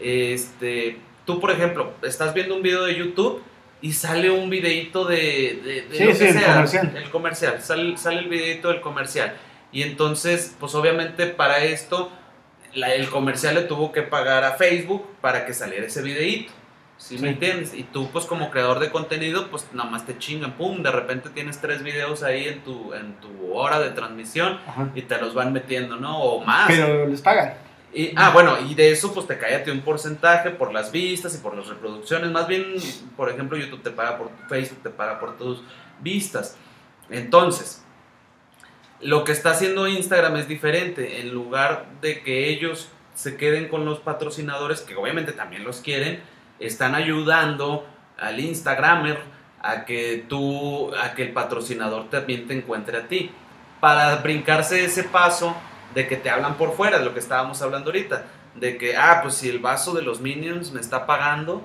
este, tú por ejemplo estás viendo un video de YouTube y sale un videito de, de, de Sí, lo sí, que el comercial. el comercial, sale, sale el videito del comercial. Y entonces, pues obviamente para esto, la- el comercial le tuvo que pagar a Facebook para que saliera ese videito. ¿Sí, Sí. me entiendes? Y tú, pues como creador de contenido, pues nada más te chingan, pum, de repente tienes tres videos ahí en tu, en tu hora de transmisión Ajá. y te los van metiendo, ¿no? O más. Pero les pagan. Y, ah, bueno, y de eso pues te ti un porcentaje por las vistas y por las reproducciones. Más bien, por ejemplo, YouTube te paga por Facebook, te paga por tus vistas. Entonces, lo que está haciendo Instagram es diferente. En lugar de que ellos se queden con los patrocinadores, que obviamente también los quieren, están ayudando al Instagramer a que tú, a que el patrocinador también te encuentre a ti. Para brincarse ese paso de que te hablan por fuera, de lo que estábamos hablando ahorita, de que, ah, pues si el vaso de los Minions me está pagando,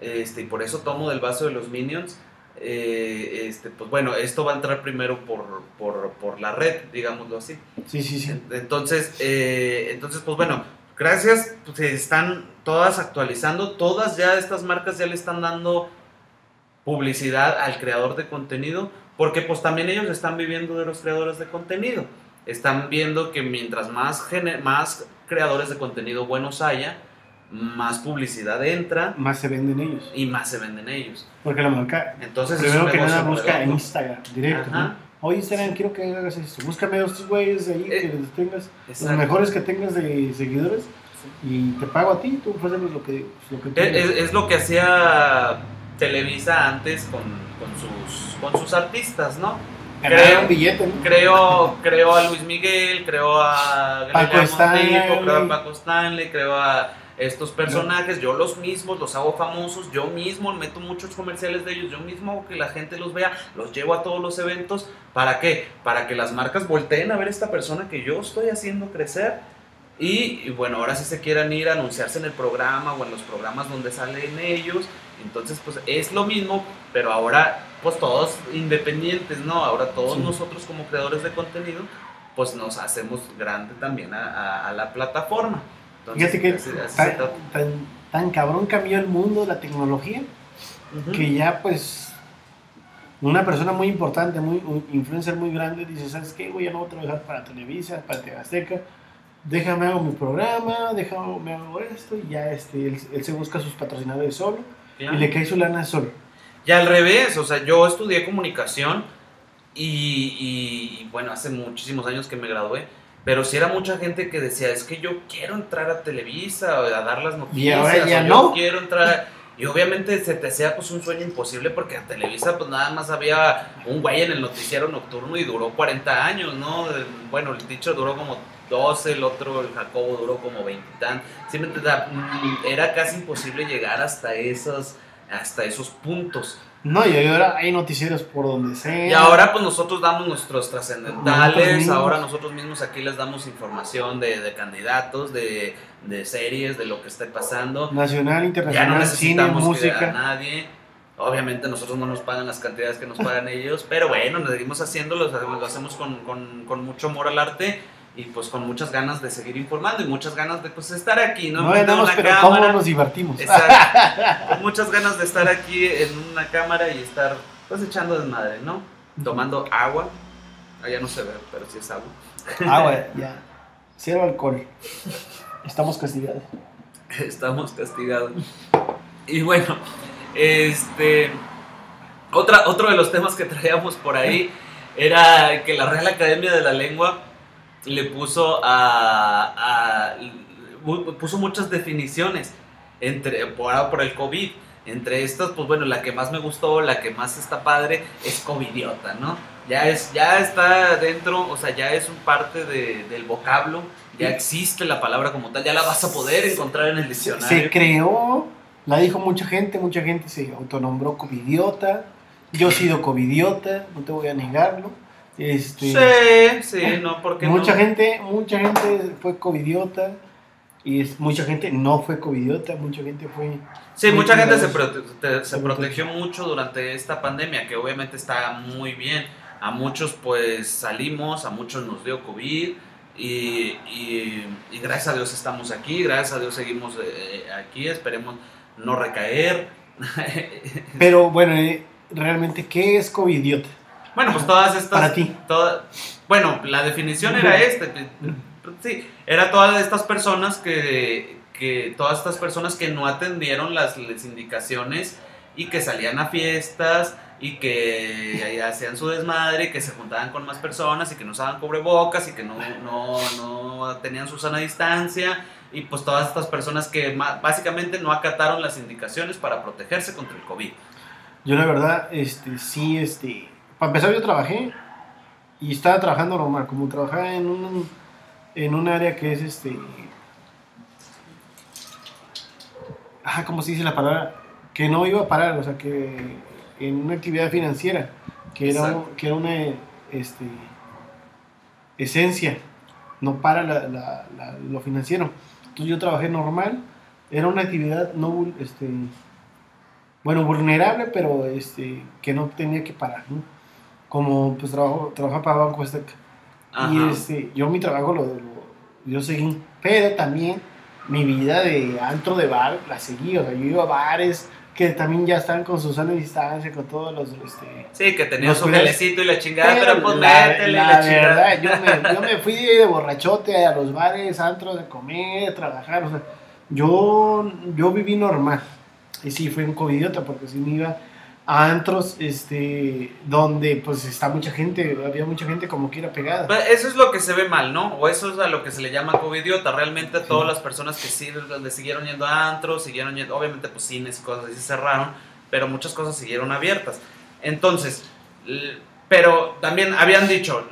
este, y por eso tomo del vaso de los Minions, eh, este, pues bueno, esto va a entrar primero por, por, por la red, digámoslo así. Sí, sí, sí. Entonces, eh, entonces, pues bueno, gracias, pues, se están todas actualizando, todas ya estas marcas ya le están dando publicidad al creador de contenido, porque pues también ellos están viviendo de los creadores de contenido. Están viendo que mientras más, más creadores de contenido buenos haya, más publicidad entra Más se venden ellos. y más se venden ellos. Porque la marca, Entonces, es primero que nada, busca en. Instagram, directo. Ajá. ¿no? Oye, Instagram, quiero que hagas esto. Búscame a estos güeyes ahí Eh, que les tengas, Exacto. los mejores que tengas de seguidores. Y te pago a ti, tú ofrécenos lo que, pues, lo que tú Es, es- lo que hacía Televisa antes con, con sus, con sus artistas, ¿no? Creo- un billete, ¿no? Creo, creo a Luis Miguel, creo a Paco Stanley. Creo a Paco Stanley, creo a estos personajes, yo los mismos los hago famosos, yo mismo meto muchos comerciales de ellos, yo mismo hago que la gente los vea, los llevo a todos los eventos, ¿para qué? Para que las marcas volteen a ver esta persona que yo estoy haciendo crecer y, y bueno, ahora sí se quieran ir a anunciarse en el programa o en los programas donde salen ellos, entonces pues es lo mismo, pero ahora pues todos independientes, ¿no? Ahora todos Sí. nosotros como creadores de contenido pues nos hacemos grande también a, a- a la plataforma. Entonces, Fíjate que tan, tan, tan cabrón cambió el mundo, la tecnología, que ya pues una persona muy importante, muy un influencer muy grande, dice, ¿sabes qué? Voy a no voy a trabajar para Televisa, para TV Azteca, déjame hago mi programa, déjame me hago esto, y ya este, él, él se busca sus patrocinadores solo, Claro. y le cae su lana solo. Y al revés, o sea, yo estudié comunicación y, y, bueno, hace muchísimos años que me gradué, pero sí era mucha gente que decía, es que yo quiero entrar a Televisa a dar las noticias, ahora ya o yo quiero entrar a-". Y obviamente se te hacía pues un sueño imposible porque a Televisa pues nada más había un güey en el noticiero nocturno y duró 40 años, ¿no? Eh, Bueno, el dicho duró como 12, el otro, el Jacobo, duró como 20 mm, Era casi imposible llegar hasta esos, hasta esos puntos. No, y ahora hay noticieros por donde sea. Y ahora pues nosotros damos nuestros trascendentales, ahora nosotros mismos aquí les damos información de, de candidatos, de, de, series, de lo que esté pasando. Nacional, internacional, ya no necesitamos música. a nadie. Obviamente nosotros no nos pagan las cantidades que nos pagan ellos, pero bueno, nos seguimos haciendo, lo hacemos con, con, con mucho amor al arte y pues con muchas ganas de seguir informando y muchas ganas de pues estar aquí, ¿no? No ganamos, pero cámara. ¿cómo nos divertimos? Exacto. con muchas ganas de estar aquí en una cámara y estar pues echando desmadre, ¿no? Tomando agua. Allá no se ve, pero sí es agua. Agua, ya. Cero alcohol. Estamos castigados. Estamos castigados. Y bueno, este otra, otro de los temas que traíamos por ahí era que la Real Academia de la Lengua le puso a, puso muchas definiciones entre por, por el COVID. Entre estas, pues bueno, la que más me gustó, la que más está padre, es covidiota, ¿no? Ya, es, ya está dentro, o sea, ya es un parte del vocablo, ya existe la palabra como tal, ya la vas a poder encontrar en el diccionario. Se creó, la dijo mucha gente, mucha gente se autonombró covidiota, yo he sido covidiota, no te voy a negarlo. Este, sí, sí, no, porque mucha gente, mucha gente fue covidiota y es, mucha gente no fue covidiota, mucha gente fue... Sí, mucha gente se, se protegió mucho durante esta pandemia, que obviamente está muy bien. A muchos pues salimos, a muchos nos dio COVID y, y, gracias a Dios estamos aquí, gracias a Dios seguimos eh, aquí, esperemos no recaer. Pero bueno, eh, realmente, ¿qué es covidiota? Bueno, pues todas estas. Para ti. bueno, la definición era este. Sí, era todas estas personas que, que. Todas estas personas que no atendieron las, indicaciones y que salían a fiestas y que hacían su desmadre y que se juntaban con más personas y que no usaban cubrebocas y que no, no, no tenían su sana distancia y pues todas estas personas que básicamente no acataron las indicaciones para protegerse contra el COVID. Yo la verdad, este, sí, este, para empezar yo trabajé y estaba trabajando normal, como trabajaba en un, en un área que es este... Ah, ¿cómo se dice la palabra? Que no iba a parar, o sea, que en una actividad financiera, que era, que era una este, esencia, no para lo financiero. Entonces yo trabajé normal, era una actividad no, este, bueno, vulnerable, pero este, que no tenía que parar, ¿no? Como pues trabajo, trabajo para Banco Azteca. Y este, yo mi trabajo lo, yo seguí, pero también mi vida de antro de bar la seguí, o sea, yo iba a bares que también ya estaban con su sana distancia, con todos los... Este, sí, que tenían su gelecito y la chingada, pero, pues la, la, verdad, yo me, yo me fui de borrachote a los bares, antros, a comer, a trabajar, o sea, yo, yo viví normal. Y sí, fui un covidiota porque si me iba antros este donde pues está mucha gente había mucha gente como quiera pegada. Pues, eso es lo que se ve mal no o eso es a lo que se le llama covidiota realmente todas las personas que sí donde siguieron yendo a antros siguieron yendo obviamente pues cines y cosas así cerraron pero muchas cosas siguieron abiertas. Entonces pero también habían dicho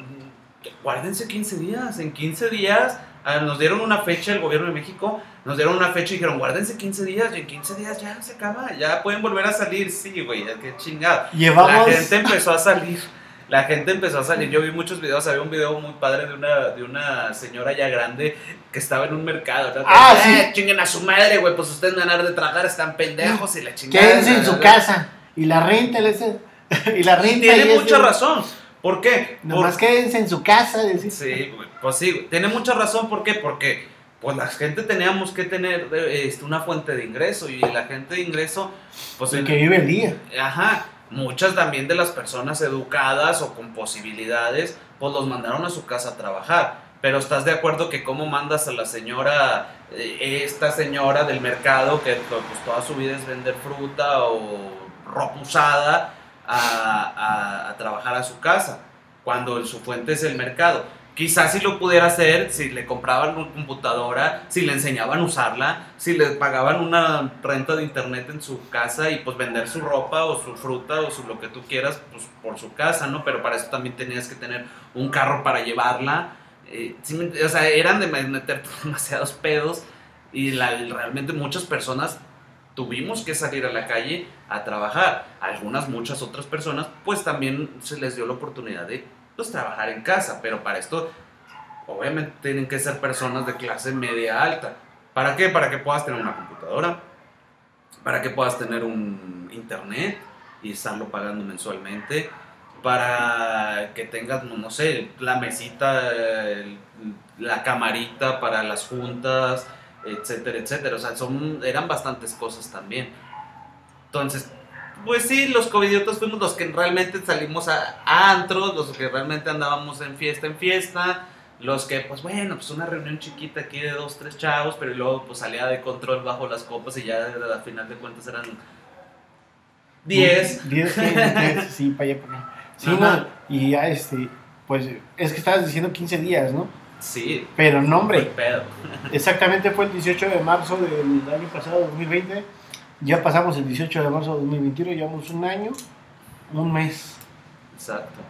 guárdense 15 días en 15 días ah, nos dieron una fecha el gobierno de México nos dieron una fecha y dijeron, guárdense 15 días, y en 15 días ya se acaba, ya pueden volver a salir. Sí, güey, qué chingado. La gente empezó a salir. La gente empezó a salir. Yo vi muchos videos. Había un video muy padre de una, de una señora ya grande que estaba en un mercado. Ah, sí. Eh, chinguen a su madre, güey. Pues ustedes van a de trabajar, están pendejos y la chingada. Quédense en su casa. Y la renta, les... y la renta. tiene mucha razón. ¿Por qué? Nomás quédense en su casa. Sí, pues sí, tiene mucha razón. ¿Por qué? Porque pues la gente teníamos que tener este, una fuente de ingreso y la gente de ingreso, pues... El que vive el día. Ajá, muchas también de las personas educadas o con posibilidades, pues los mandaron a su casa a trabajar. Pero estás de acuerdo que cómo mandas a la señora, eh, esta señora del mercado, que pues toda su vida es vender fruta o ropa usada, a, a trabajar a su casa, cuando su fuente es el mercado Quizás si lo pudiera hacer, si le compraban una computadora, si le enseñaban a usarla, si le pagaban una renta de internet en su casa y pues vender su ropa o su fruta o su lo que tú quieras pues por su casa, ¿no? Pero para eso también tenías que tener un carro para llevarla eh, o sea, eran de meter demasiados pedos y la- realmente muchas personas tuvimos que salir a la calle a trabajar. Algunas, muchas otras personas, pues también se les dio la oportunidad de pues, trabajar en casa, pero para esto obviamente tienen que ser personas de clase media alta. ¿Para qué? Para que puedas tener una computadora, para que puedas tener un internet y estarlo pagando mensualmente, para que tengas, no, sé, la mesita, la camarita para las juntas, etcétera, etcétera. O sea, son, eran bastantes cosas también. Entonces, pues sí, los covidiotas fuimos los que realmente salimos a, a antros, los que realmente andábamos en fiesta en fiesta, los que, pues bueno, pues una reunión chiquita aquí de dos, tres chavos, pero luego pues salía de control bajo las copas y ya al final de cuentas eran 10. 10, sí, 10, sí, para allá, para. Sí, no, y ya este, pues es que estabas diciendo 15 días, ¿no? Sí, Pero no, hombre, pedo. exactamente fue el 18 de marzo del año pasado, 2020. Ya pasamos el 18 de marzo de 2021, llevamos un año, un mes. Exacto.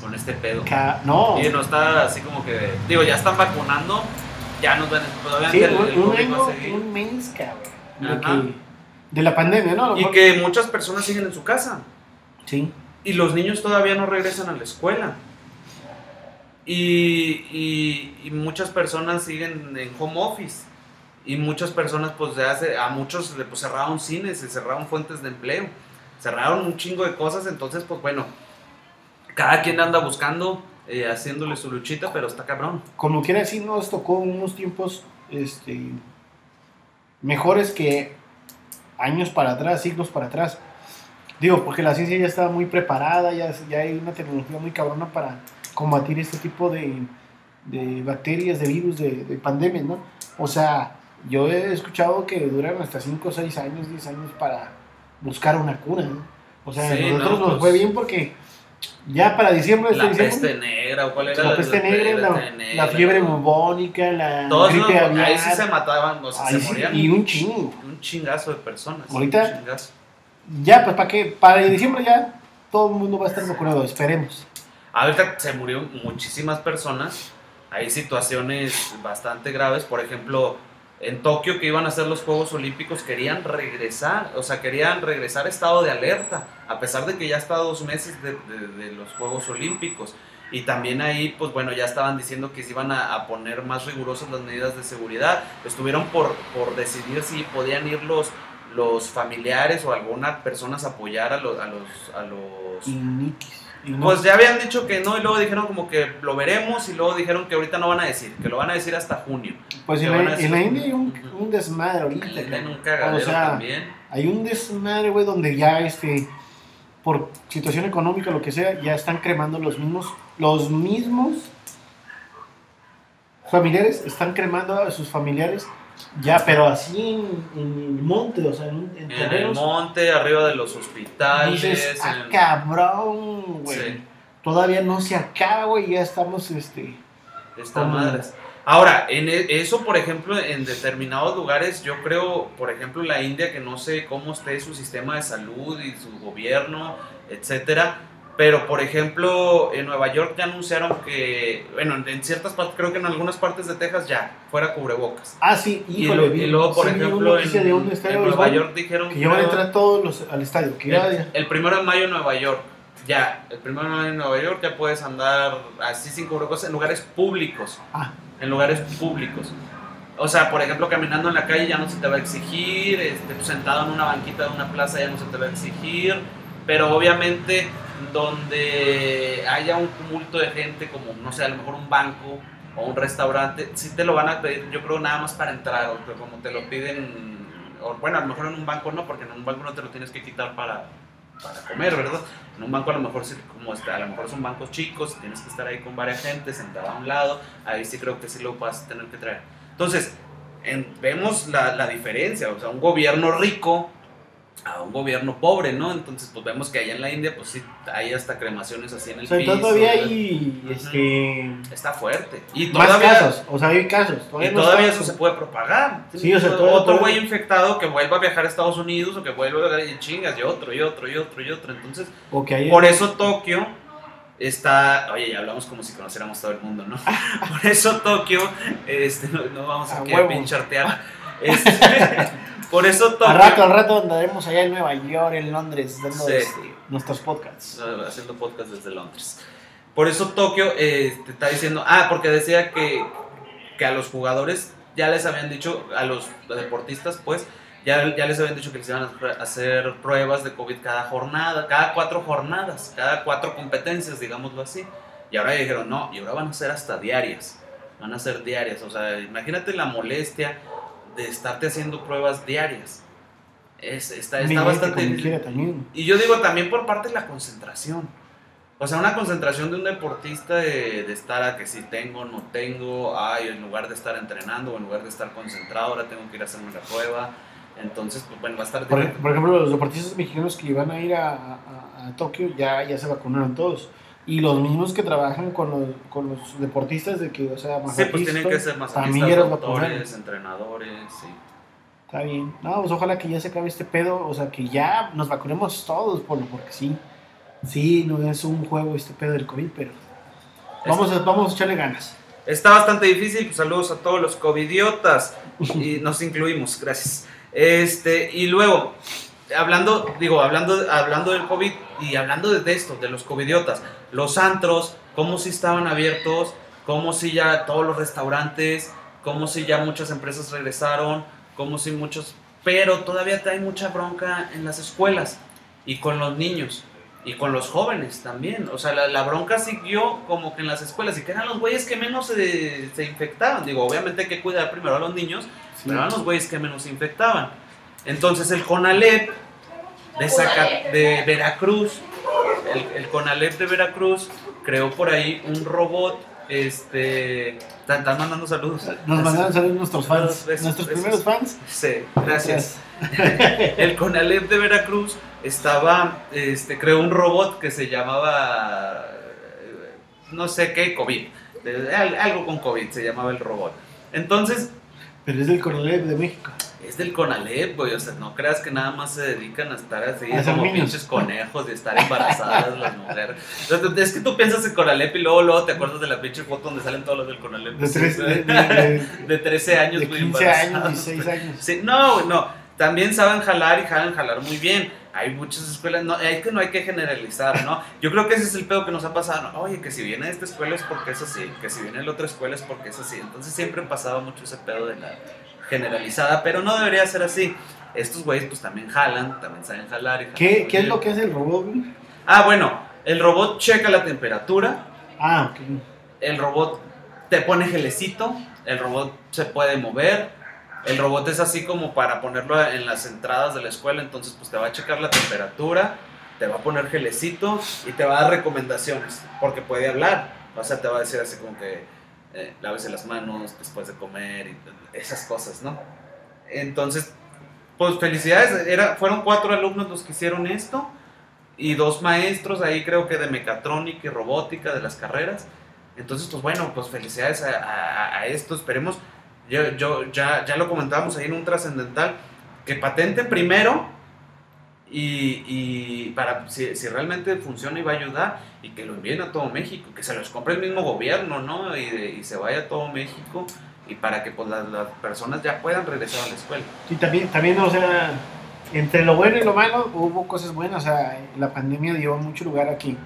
Con este pedo. Ca- no, Y no está así como que, digo, ya están vacunando, ya nos ven, pues, sí, el- un, el un año, a un mes, cabrón. Ajá. que- de la pandemia, ¿no? A Y que muchas personas siguen en su casa. Sí. Y los niños todavía no regresan a la escuela. Y, y- y muchas personas siguen en home office. Y muchas personas, pues, hace, a muchos pues, cerraron cines, se cerraron fuentes de empleo, cerraron un chingo de cosas. Entonces, pues, bueno, cada quien anda buscando, eh, haciéndole su luchita, pero está cabrón. como quiera decir, nos tocó unos tiempos este, mejores que años para atrás, siglos para atrás. Digo, porque la ciencia ya estaba muy preparada, ya, ya hay una tecnología muy cabrona para combatir este tipo de, de bacterias, de virus, de, de pandemias, ¿no? O sea, yo he escuchado que duran hasta 5, 6 años, 10 años para buscar una cura, ¿no? O sea, Sí, nosotros no, nos pues- fue bien porque ya para diciembre, este La diciembre, peste negra, ¿o cuál era? la peste negra, la, peste negra, la fiebre bubónica, la Todos gripe aviar. ahí sí se mataban, o sea, se sí, morían y un chingo. un chingazo de personas. Ahorita-. Ya, pues para qué, para diciembre ya todo el mundo va a estar vacunado, esperemos. Ahorita se murieron muchísimas personas. Hay situaciones bastante graves. Por ejemplo, en Tokio que iban a hacer los Juegos Olímpicos querían regresar, o sea, querían regresar a estado de alerta, a pesar de que ya está dos meses de, los Juegos Olímpicos. Y también ahí, pues bueno, ya estaban diciendo que se iban a, poner más rigurosas las medidas de seguridad. Estuvieron por, por decidir si podían ir los, los familiares o algunas personas a apoyar a los, a los, a los. Y no- pues ya habían dicho que no y luego dijeron como que lo veremos y luego dijeron que ahorita no van a decir, que lo van a decir hasta junio. pues en la, en la India hay un, desmadre ahorita. Cabrón. un cagadero O sea, también. Hay un desmadre, güey, donde ya, este, por situación económica, lo que sea, ya están cremando los mismos, los mismos familiares, están cremando a sus familiares, ya, pero así en, en el monte, o sea, en, en En el monte, arriba de los hospitales. Dices, ah, cabrón, güey. Sí. Todavía no se acaba, güey, ya estamos, este... Esta ¿Cómo? madres. Ahora, en e- eso, por ejemplo, en determinados lugares, yo creo, por ejemplo, la India, que no sé cómo esté su sistema de salud y su gobierno, etcétera. Pero, por ejemplo, en Nueva York ya anunciaron que, bueno, en ciertas partes, creo que en algunas partes de Texas ya, fuera cubrebocas. Ah, sí, Y, híjole, lo- y luego, por sí ejemplo, en, de un estadio en Nueva York dijeron que van a entrar todos los al estadio, que el primero de mayo en Nueva York, ya, el primero de mayo en Nueva York ya puedes andar así sin cubrebocas en lugares públicos Ah, en lugares públicos. O sea, por ejemplo, caminando en la calle ya no se te va a exigir, este, pues, sentado en una banquita de una plaza ya no se te va a exigir, pero obviamente donde haya un tumulto de gente, como no sé, a lo mejor un banco o un restaurante, sí te lo van a pedir, yo creo, nada más para entrar, o como te lo piden, o bueno, a lo mejor en un banco no, porque en un banco no te lo tienes que quitar para, para comer, ¿verdad? En un banco a lo mejor sí, como está, a lo mejor son bancos chicos, tienes que estar ahí con varias gente, sentada a un lado, ahí sí creo que sí lo vas a tener que traer. Entonces, en- vemos la, la diferencia, o sea, un gobierno rico a un gobierno pobre, ¿no? Entonces, pues vemos que allá en la India, pues sí, hay hasta cremaciones así en el o sea, piso. todavía hay, este... Está fuerte. Y Más todavía, casos, o sea, hay casos. y Todavía, no todavía está- eso se puede propagar. Sí, o sea, Otro- todavía- Otro güey infectado que vuelva a viajar a Estados Unidos o que vuelva a y chingas, y otro, y otro, y otro, y otro. Entonces, por eso Tokio está, oye, ya hablamos como si conociéramos todo el mundo, ¿no? Por eso Tokio, este, no, no vamos a, A que huevo. pinchartear. Este, por eso Al rato, al rato andaremos allá en Nueva York, en Londres, dando Sí. este, nuestros podcasts. haciendo podcast desde Londres. Por eso Tokio eh, te está diciendo, ah, porque decía que, que a los jugadores ya les habían dicho, a los deportistas, pues, ya, ya les habían dicho que les iban a hacer pruebas de COVID cada jornada, cada cuatro jornadas, cada cuatro competencias, digámoslo así. Y ahora dijeron, no, y ahora van a ser hasta diarias, van a ser diarias. O sea, imagínate la molestia de estarte haciendo pruebas diarias. Es, está, está bastante también. Y yo digo también por parte de la concentración. O sea, una concentración de un deportista de, de estar a que si tengo, no tengo, ay, en lugar de estar entrenando o en lugar de estar concentrado, ahora tengo que ir a hacerme la prueba. Entonces, pues bueno, va a estar Por, por ejemplo, los deportistas mexicanos que van a ir a, a- a Tokio ya, ya se vacunaron todos. Y los mismos que trabajan con los, con los deportistas de que, o sea, Sí, pues tienen que ser vacunaron. doctores, entrenadores, sí. Está bien. No, pues ojalá que ya se acabe este pedo, o sea, que ya nos vacunemos todos, por lo porque sí. Sí, no es un juego este pedo del COVID, pero vamos a, vamos a echarle ganas. Está bastante difícil, pues saludos a todos los covidiotas y nos incluimos, gracias. Este, y luego, hablando, digo, hablando, hablando del COVID y hablando de esto, de los covidiotas, los antros, cómo si estaban abiertos, cómo si ya todos los restaurantes, cómo si ya muchas empresas regresaron, cómo si muchos, pero todavía hay mucha bronca en las escuelas y con los niños. Y con los jóvenes también. O sea, la, la bronca siguió como que en las escuelas. Y que eran los güeyes que menos se, se infectaban. Digo, obviamente hay que cuidar primero a los niños, pero eran los güeyes que menos se infectaban. Entonces el CONALEP de, Zaca- de Veracruz, el, el CONALEP de Veracruz creó por ahí un robot. Este. Están mandando saludos. Nos mandaron saludos nuestros fans, Besos, nuestros besos. primeros fans. Sí, gracias. el CONALEP de Veracruz estaba, este, creó un robot que se llamaba, no sé qué, COVID. Algo con COVID se llamaba el robot. Entonces, Pero es del Coronel de México. es del CONALEP, güey. O sea, no creas que nada más se dedican a estar así A como niños. pinches conejos, de estar embarazadas las mujeres. Es que tú piensas en CONALEP y luego, luego te acuerdas de la pinche foto donde salen todos los del CONALEP. De, tres, de, de- de 13 años, de güey, 15 años, embarazados, 16 años. Sí, no, no. También saben jalar y jalan jalar muy bien. Hay muchas escuelas, no, es que no hay que generalizar, ¿no? Yo creo que ese es el pedo que nos ha pasado. ¿no? Oye, que si viene esta escuela es porque es así, que si viene la otra escuela es porque es así. Entonces siempre pasaba mucho ese pedo de la generalizada, pero no debería ser así. Estos güeyes pues también jalan, también saben jalar y jalan ¿Qué, ¿Qué es lo que hace el robot, güey? Ah, bueno, el robot checa la temperatura, Ah, ok. el robot te pone gelecito, el robot se puede mover, el robot es así como para ponerlo en las entradas de la escuela, entonces pues te va a checar la temperatura, te va a poner gelecito y te va a dar recomendaciones, porque puede hablar, o sea, te va a decir así como que eh, lávese las manos después de comer y esas cosas, ¿no? Entonces, pues felicidades, fueron cuatro alumnos los que hicieron esto y dos maestros ahí creo que de mecatrónica y robótica de las carreras. Entonces, pues bueno, pues felicidades a, a- a esto, esperemos, yo, yo ya, ya lo comentábamos ahí en un trascendental, que patente primero y, y para si, si realmente funciona y va a ayudar y que lo envíen a todo México, que se los compre el mismo gobierno, ¿no? Y, y se vaya a todo México y para que pues las, las personas ya puedan regresar a la escuela. Y también, también, o sea, entre lo bueno y lo malo hubo cosas buenas. O sea, la pandemia dio mucho lugar a que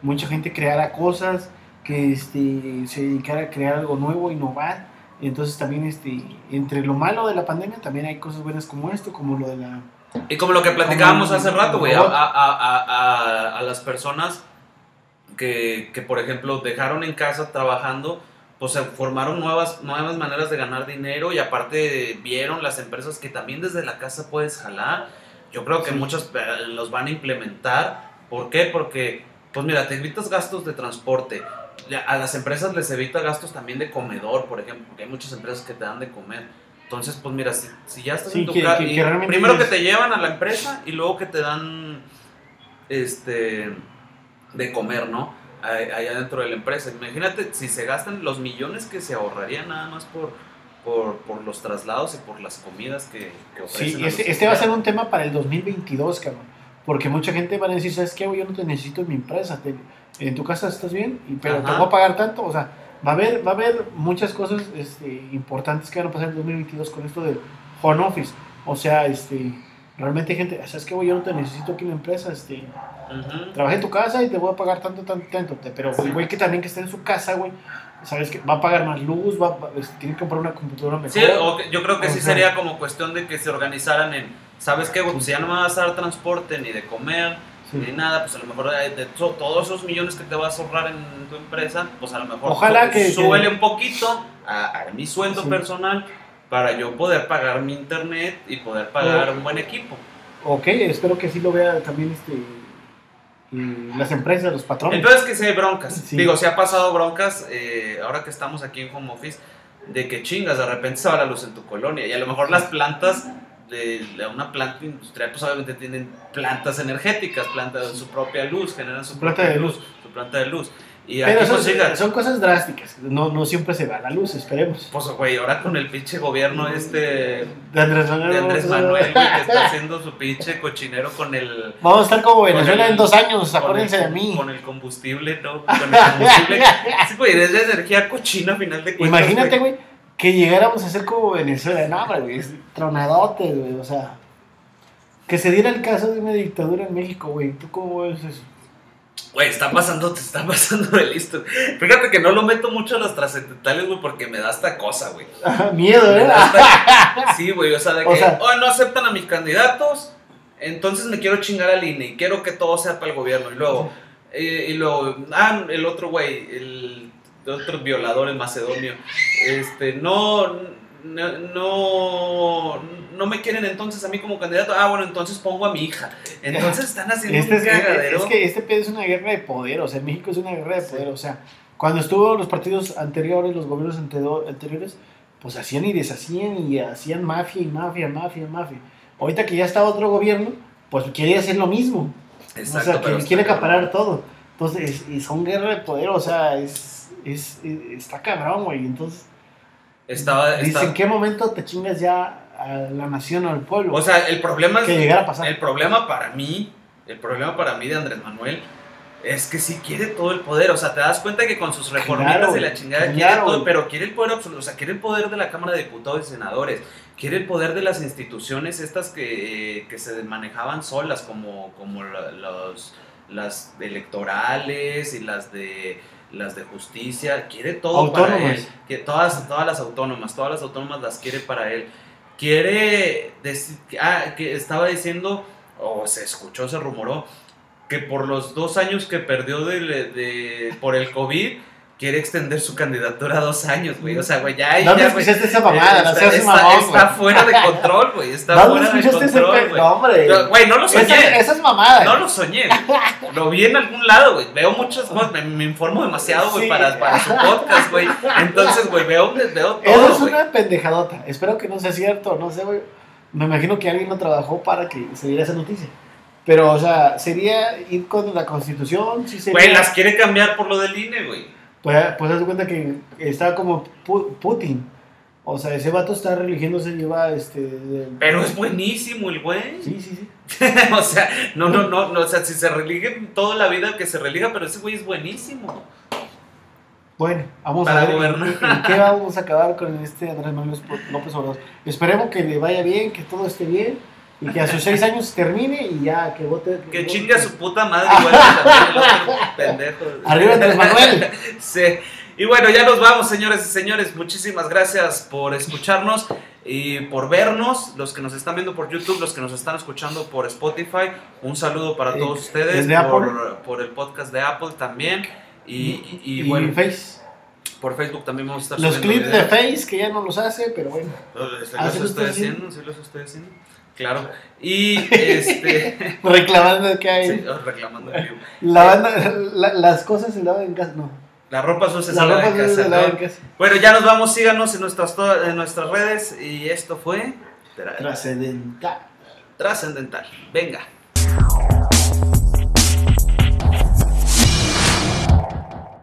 mucha gente creara cosas, que este, se dedicara a crear algo nuevo, innovar. Entonces también, este, entre lo malo de la pandemia, también hay cosas buenas como esto, como lo de la... Y como lo que platicábamos hace rato, güey, a- a- a- a las personas que, que, por ejemplo, dejaron en casa trabajando, pues se formaron nuevas, nuevas maneras de ganar dinero y aparte vieron las empresas que también desde la casa puedes jalar. Yo creo que Sí. muchos eh, los van a implementar. ¿Por qué? Porque, pues mira, te evitas gastos de transporte. A las empresas les evita gastos también de comedor, por ejemplo, porque hay muchas empresas que te dan de comer. Entonces, pues mira, si, si ya estás Sí, en tu que- casa, que- que primero que te llevan a la empresa y luego que te dan este de comer, ¿no? Allá dentro de la empresa. Imagínate si se gastan los millones que se ahorrarían nada más por, por, por los traslados y por las comidas que, que ofrecen. Sí, este, este va a ser un tema para el 2022, cabrón. Porque mucha gente va a decir, ¿sabes qué? Yo no te necesito en mi empresa. te- en tu casa estás bien, y, pero te Ajá. voy a pagar tanto. O sea, va a haber, va a haber muchas cosas este, importantes que van a pasar en 2022 con esto del home office. O sea, este, realmente hay gente, ¿sabes qué, güey? Yo no te necesito aquí en la empresa. Este, Ujú. trabaja en tu casa y te voy a pagar tanto, tanto, tanto. Te- Pero el güey que también que está en su casa, güey, sabes que va a pagar más luz, va, va- este, tiene que comprar una computadora mejor. Sí, o que- yo creo que O sí sea- sería como cuestión de que se organizaran en, ¿sabes qué? güey? Pues ya no me vas a dar transporte ni de comer, Sí. ni nada, pues a lo mejor de, de to- todos esos millones que te vas a ahorrar en tu empresa, pues a lo mejor Ojalá que- que- un poquito a, a mi sueldo Sí. personal para yo poder pagar mi internet y poder pagar un buen equipo. Ok, espero que sí lo vea también este, las empresas, los patrones. Entonces que si hay broncas, Sí. digo, si ha pasado broncas, eh, ahora que estamos aquí en home office, de que chingas, de repente se va la luz en tu colonia y a lo mejor las plantas de, una planta industrial, pues obviamente tienen plantas energéticas, plantas de su propia luz, generan su planta de luz, su planta de luz. Y Pero aquí son, pues son cosas drásticas, no, no siempre se va la luz, esperemos. pues güey, ahora con el pinche gobierno este De Andrés Manuel. de Andrés Manuel, güey, que está haciendo su pinche cochinero con el... Vamos a estar como Venezuela en dos años, acuérdense el- de mí. Con el combustible, ¿no? Con el combustible. Sí, güey, es de energía cochina a final de cuentas. Imagínate, güey, que llegáramos a ser como Venezuela. No, güey, es tronadote, güey, o sea. Que se diera el caso de una dictadura en México, güey. ¿Tú cómo ves eso? Güey, está pasando, te está pasando de listo. Fíjate que no lo meto mucho a los trascendentales, güey, porque me da esta cosa, güey. Miedo, ¿eh? esta- Sí, güey, o sea, de O que, sea- oh, no aceptan a mis candidatos, entonces me quiero chingar al INE y quiero que todo sea para el gobierno. Y luego, eh, y luego, ah, el otro güey, el otro violador, el macedonio, este, no, no, no, no me quieren entonces a mí como candidato. Ah, bueno, entonces pongo a mi hija. Entonces están haciendo Este un es, cagadero. es que este pedo es una guerra de poder, o sea, México es una guerra de poder, o sea, cuando estuvo los partidos anteriores, los gobiernos anteriores, pues hacían y deshacían y hacían mafia y mafia, mafia, mafia. Ahorita que ya está otro gobierno, pues quiere hacer lo mismo. Exacto, o sea, que quiere acaparar todo. Entonces, y son guerra de poder, o sea, es, es, es- está cabrón, güey. Entonces, Estaba, dice, estaba- ¿en qué momento te chingas ya a la nación o al pueblo? o sea, el problema es que llegara a pasar. El problema para mí, el problema para mí de Andrés Manuel es que sí quiere todo el poder, o sea, te das cuenta que con sus reformitas Claro, y la chingada quiere todo, pero quiere el poder absoluto, o sea, quiere el poder de la Cámara de Diputados y Senadores, quiere el poder de las instituciones estas que, eh, que se manejaban solas, como, como los, las electorales y las de las de justicia, quiere todo para él, que todas, todas las autónomas, todas las autónomas las quiere para él. Quiere decir, ah, que estaba diciendo, o se escuchó, se rumoró, que por los dos años que perdió de, de- por el COVID, quiere extender su candidatura a dos años, güey. O sea, güey, ya, ya, ¿Dónde güey, escuchaste esa mamada? No seas mamón, está fuera de control, güey. Está ¿Dónde fuera de ese control, pe- güey. No, hombre. No, Güey, no lo soñé. Esa, esa es mamada. No lo soñé, güey. Lo vi en algún lado, güey. Veo muchas cosas, me, me informo demasiado, güey, Sí. para, para su podcast, güey. Entonces, güey, veo, veo Eso todo, es güey. una pendejadota. Espero que no sea cierto, no sé, güey. Me imagino que alguien lo trabajó para que se diera esa noticia. Pero, o sea, sería ir con la constitución, sí sería... Güey, las quiere cambiar por lo del INE, güey. Pues, pues haz cuenta que está como Pu- Putin. O sea, ese vato está religiéndose, lleva este... de- Pero es buenísimo el güey. Sí, sí, sí. o sea, no, no, no, no, o sea, si se relige toda la vida que se relija, pero ese güey es buenísimo. Bueno, vamos Para a ver gobernar. en, en qué vamos a acabar con este Andrés Manuel López Obrador. Esperemos que le vaya bien, que todo esté bien y que a sus seis años termine y ya que vote. Que chingue a su puta madre igual que también el otro pendejo. Arriba Andrés Manuel. Sí. Y bueno, ya nos vamos, señores y señores. Muchísimas gracias por escucharnos y por vernos. Los que nos están viendo por YouTube, los que nos están escuchando por Spotify. Un saludo para Eh, todos ustedes. desde Por, por el podcast de Apple también. Y, y- y Y bueno, Face. por Facebook también vamos a estar Los clips de. Face que ya no los hace, pero bueno. Sí Ah, los ¿sí lo estoy haciendo, sí los estoy haciendo. Claro. Y este. Reclamando que hay. sí, reclamando el vivo. La banda, la- las cosas se lavan en casa. No. La ropa sucia se La lava ropa en se casa, lava ¿no? en casa. Bueno, ya nos vamos, síganos en nuestras, en nuestras redes y esto fue Tra- Trascendental. Trascendental. Venga.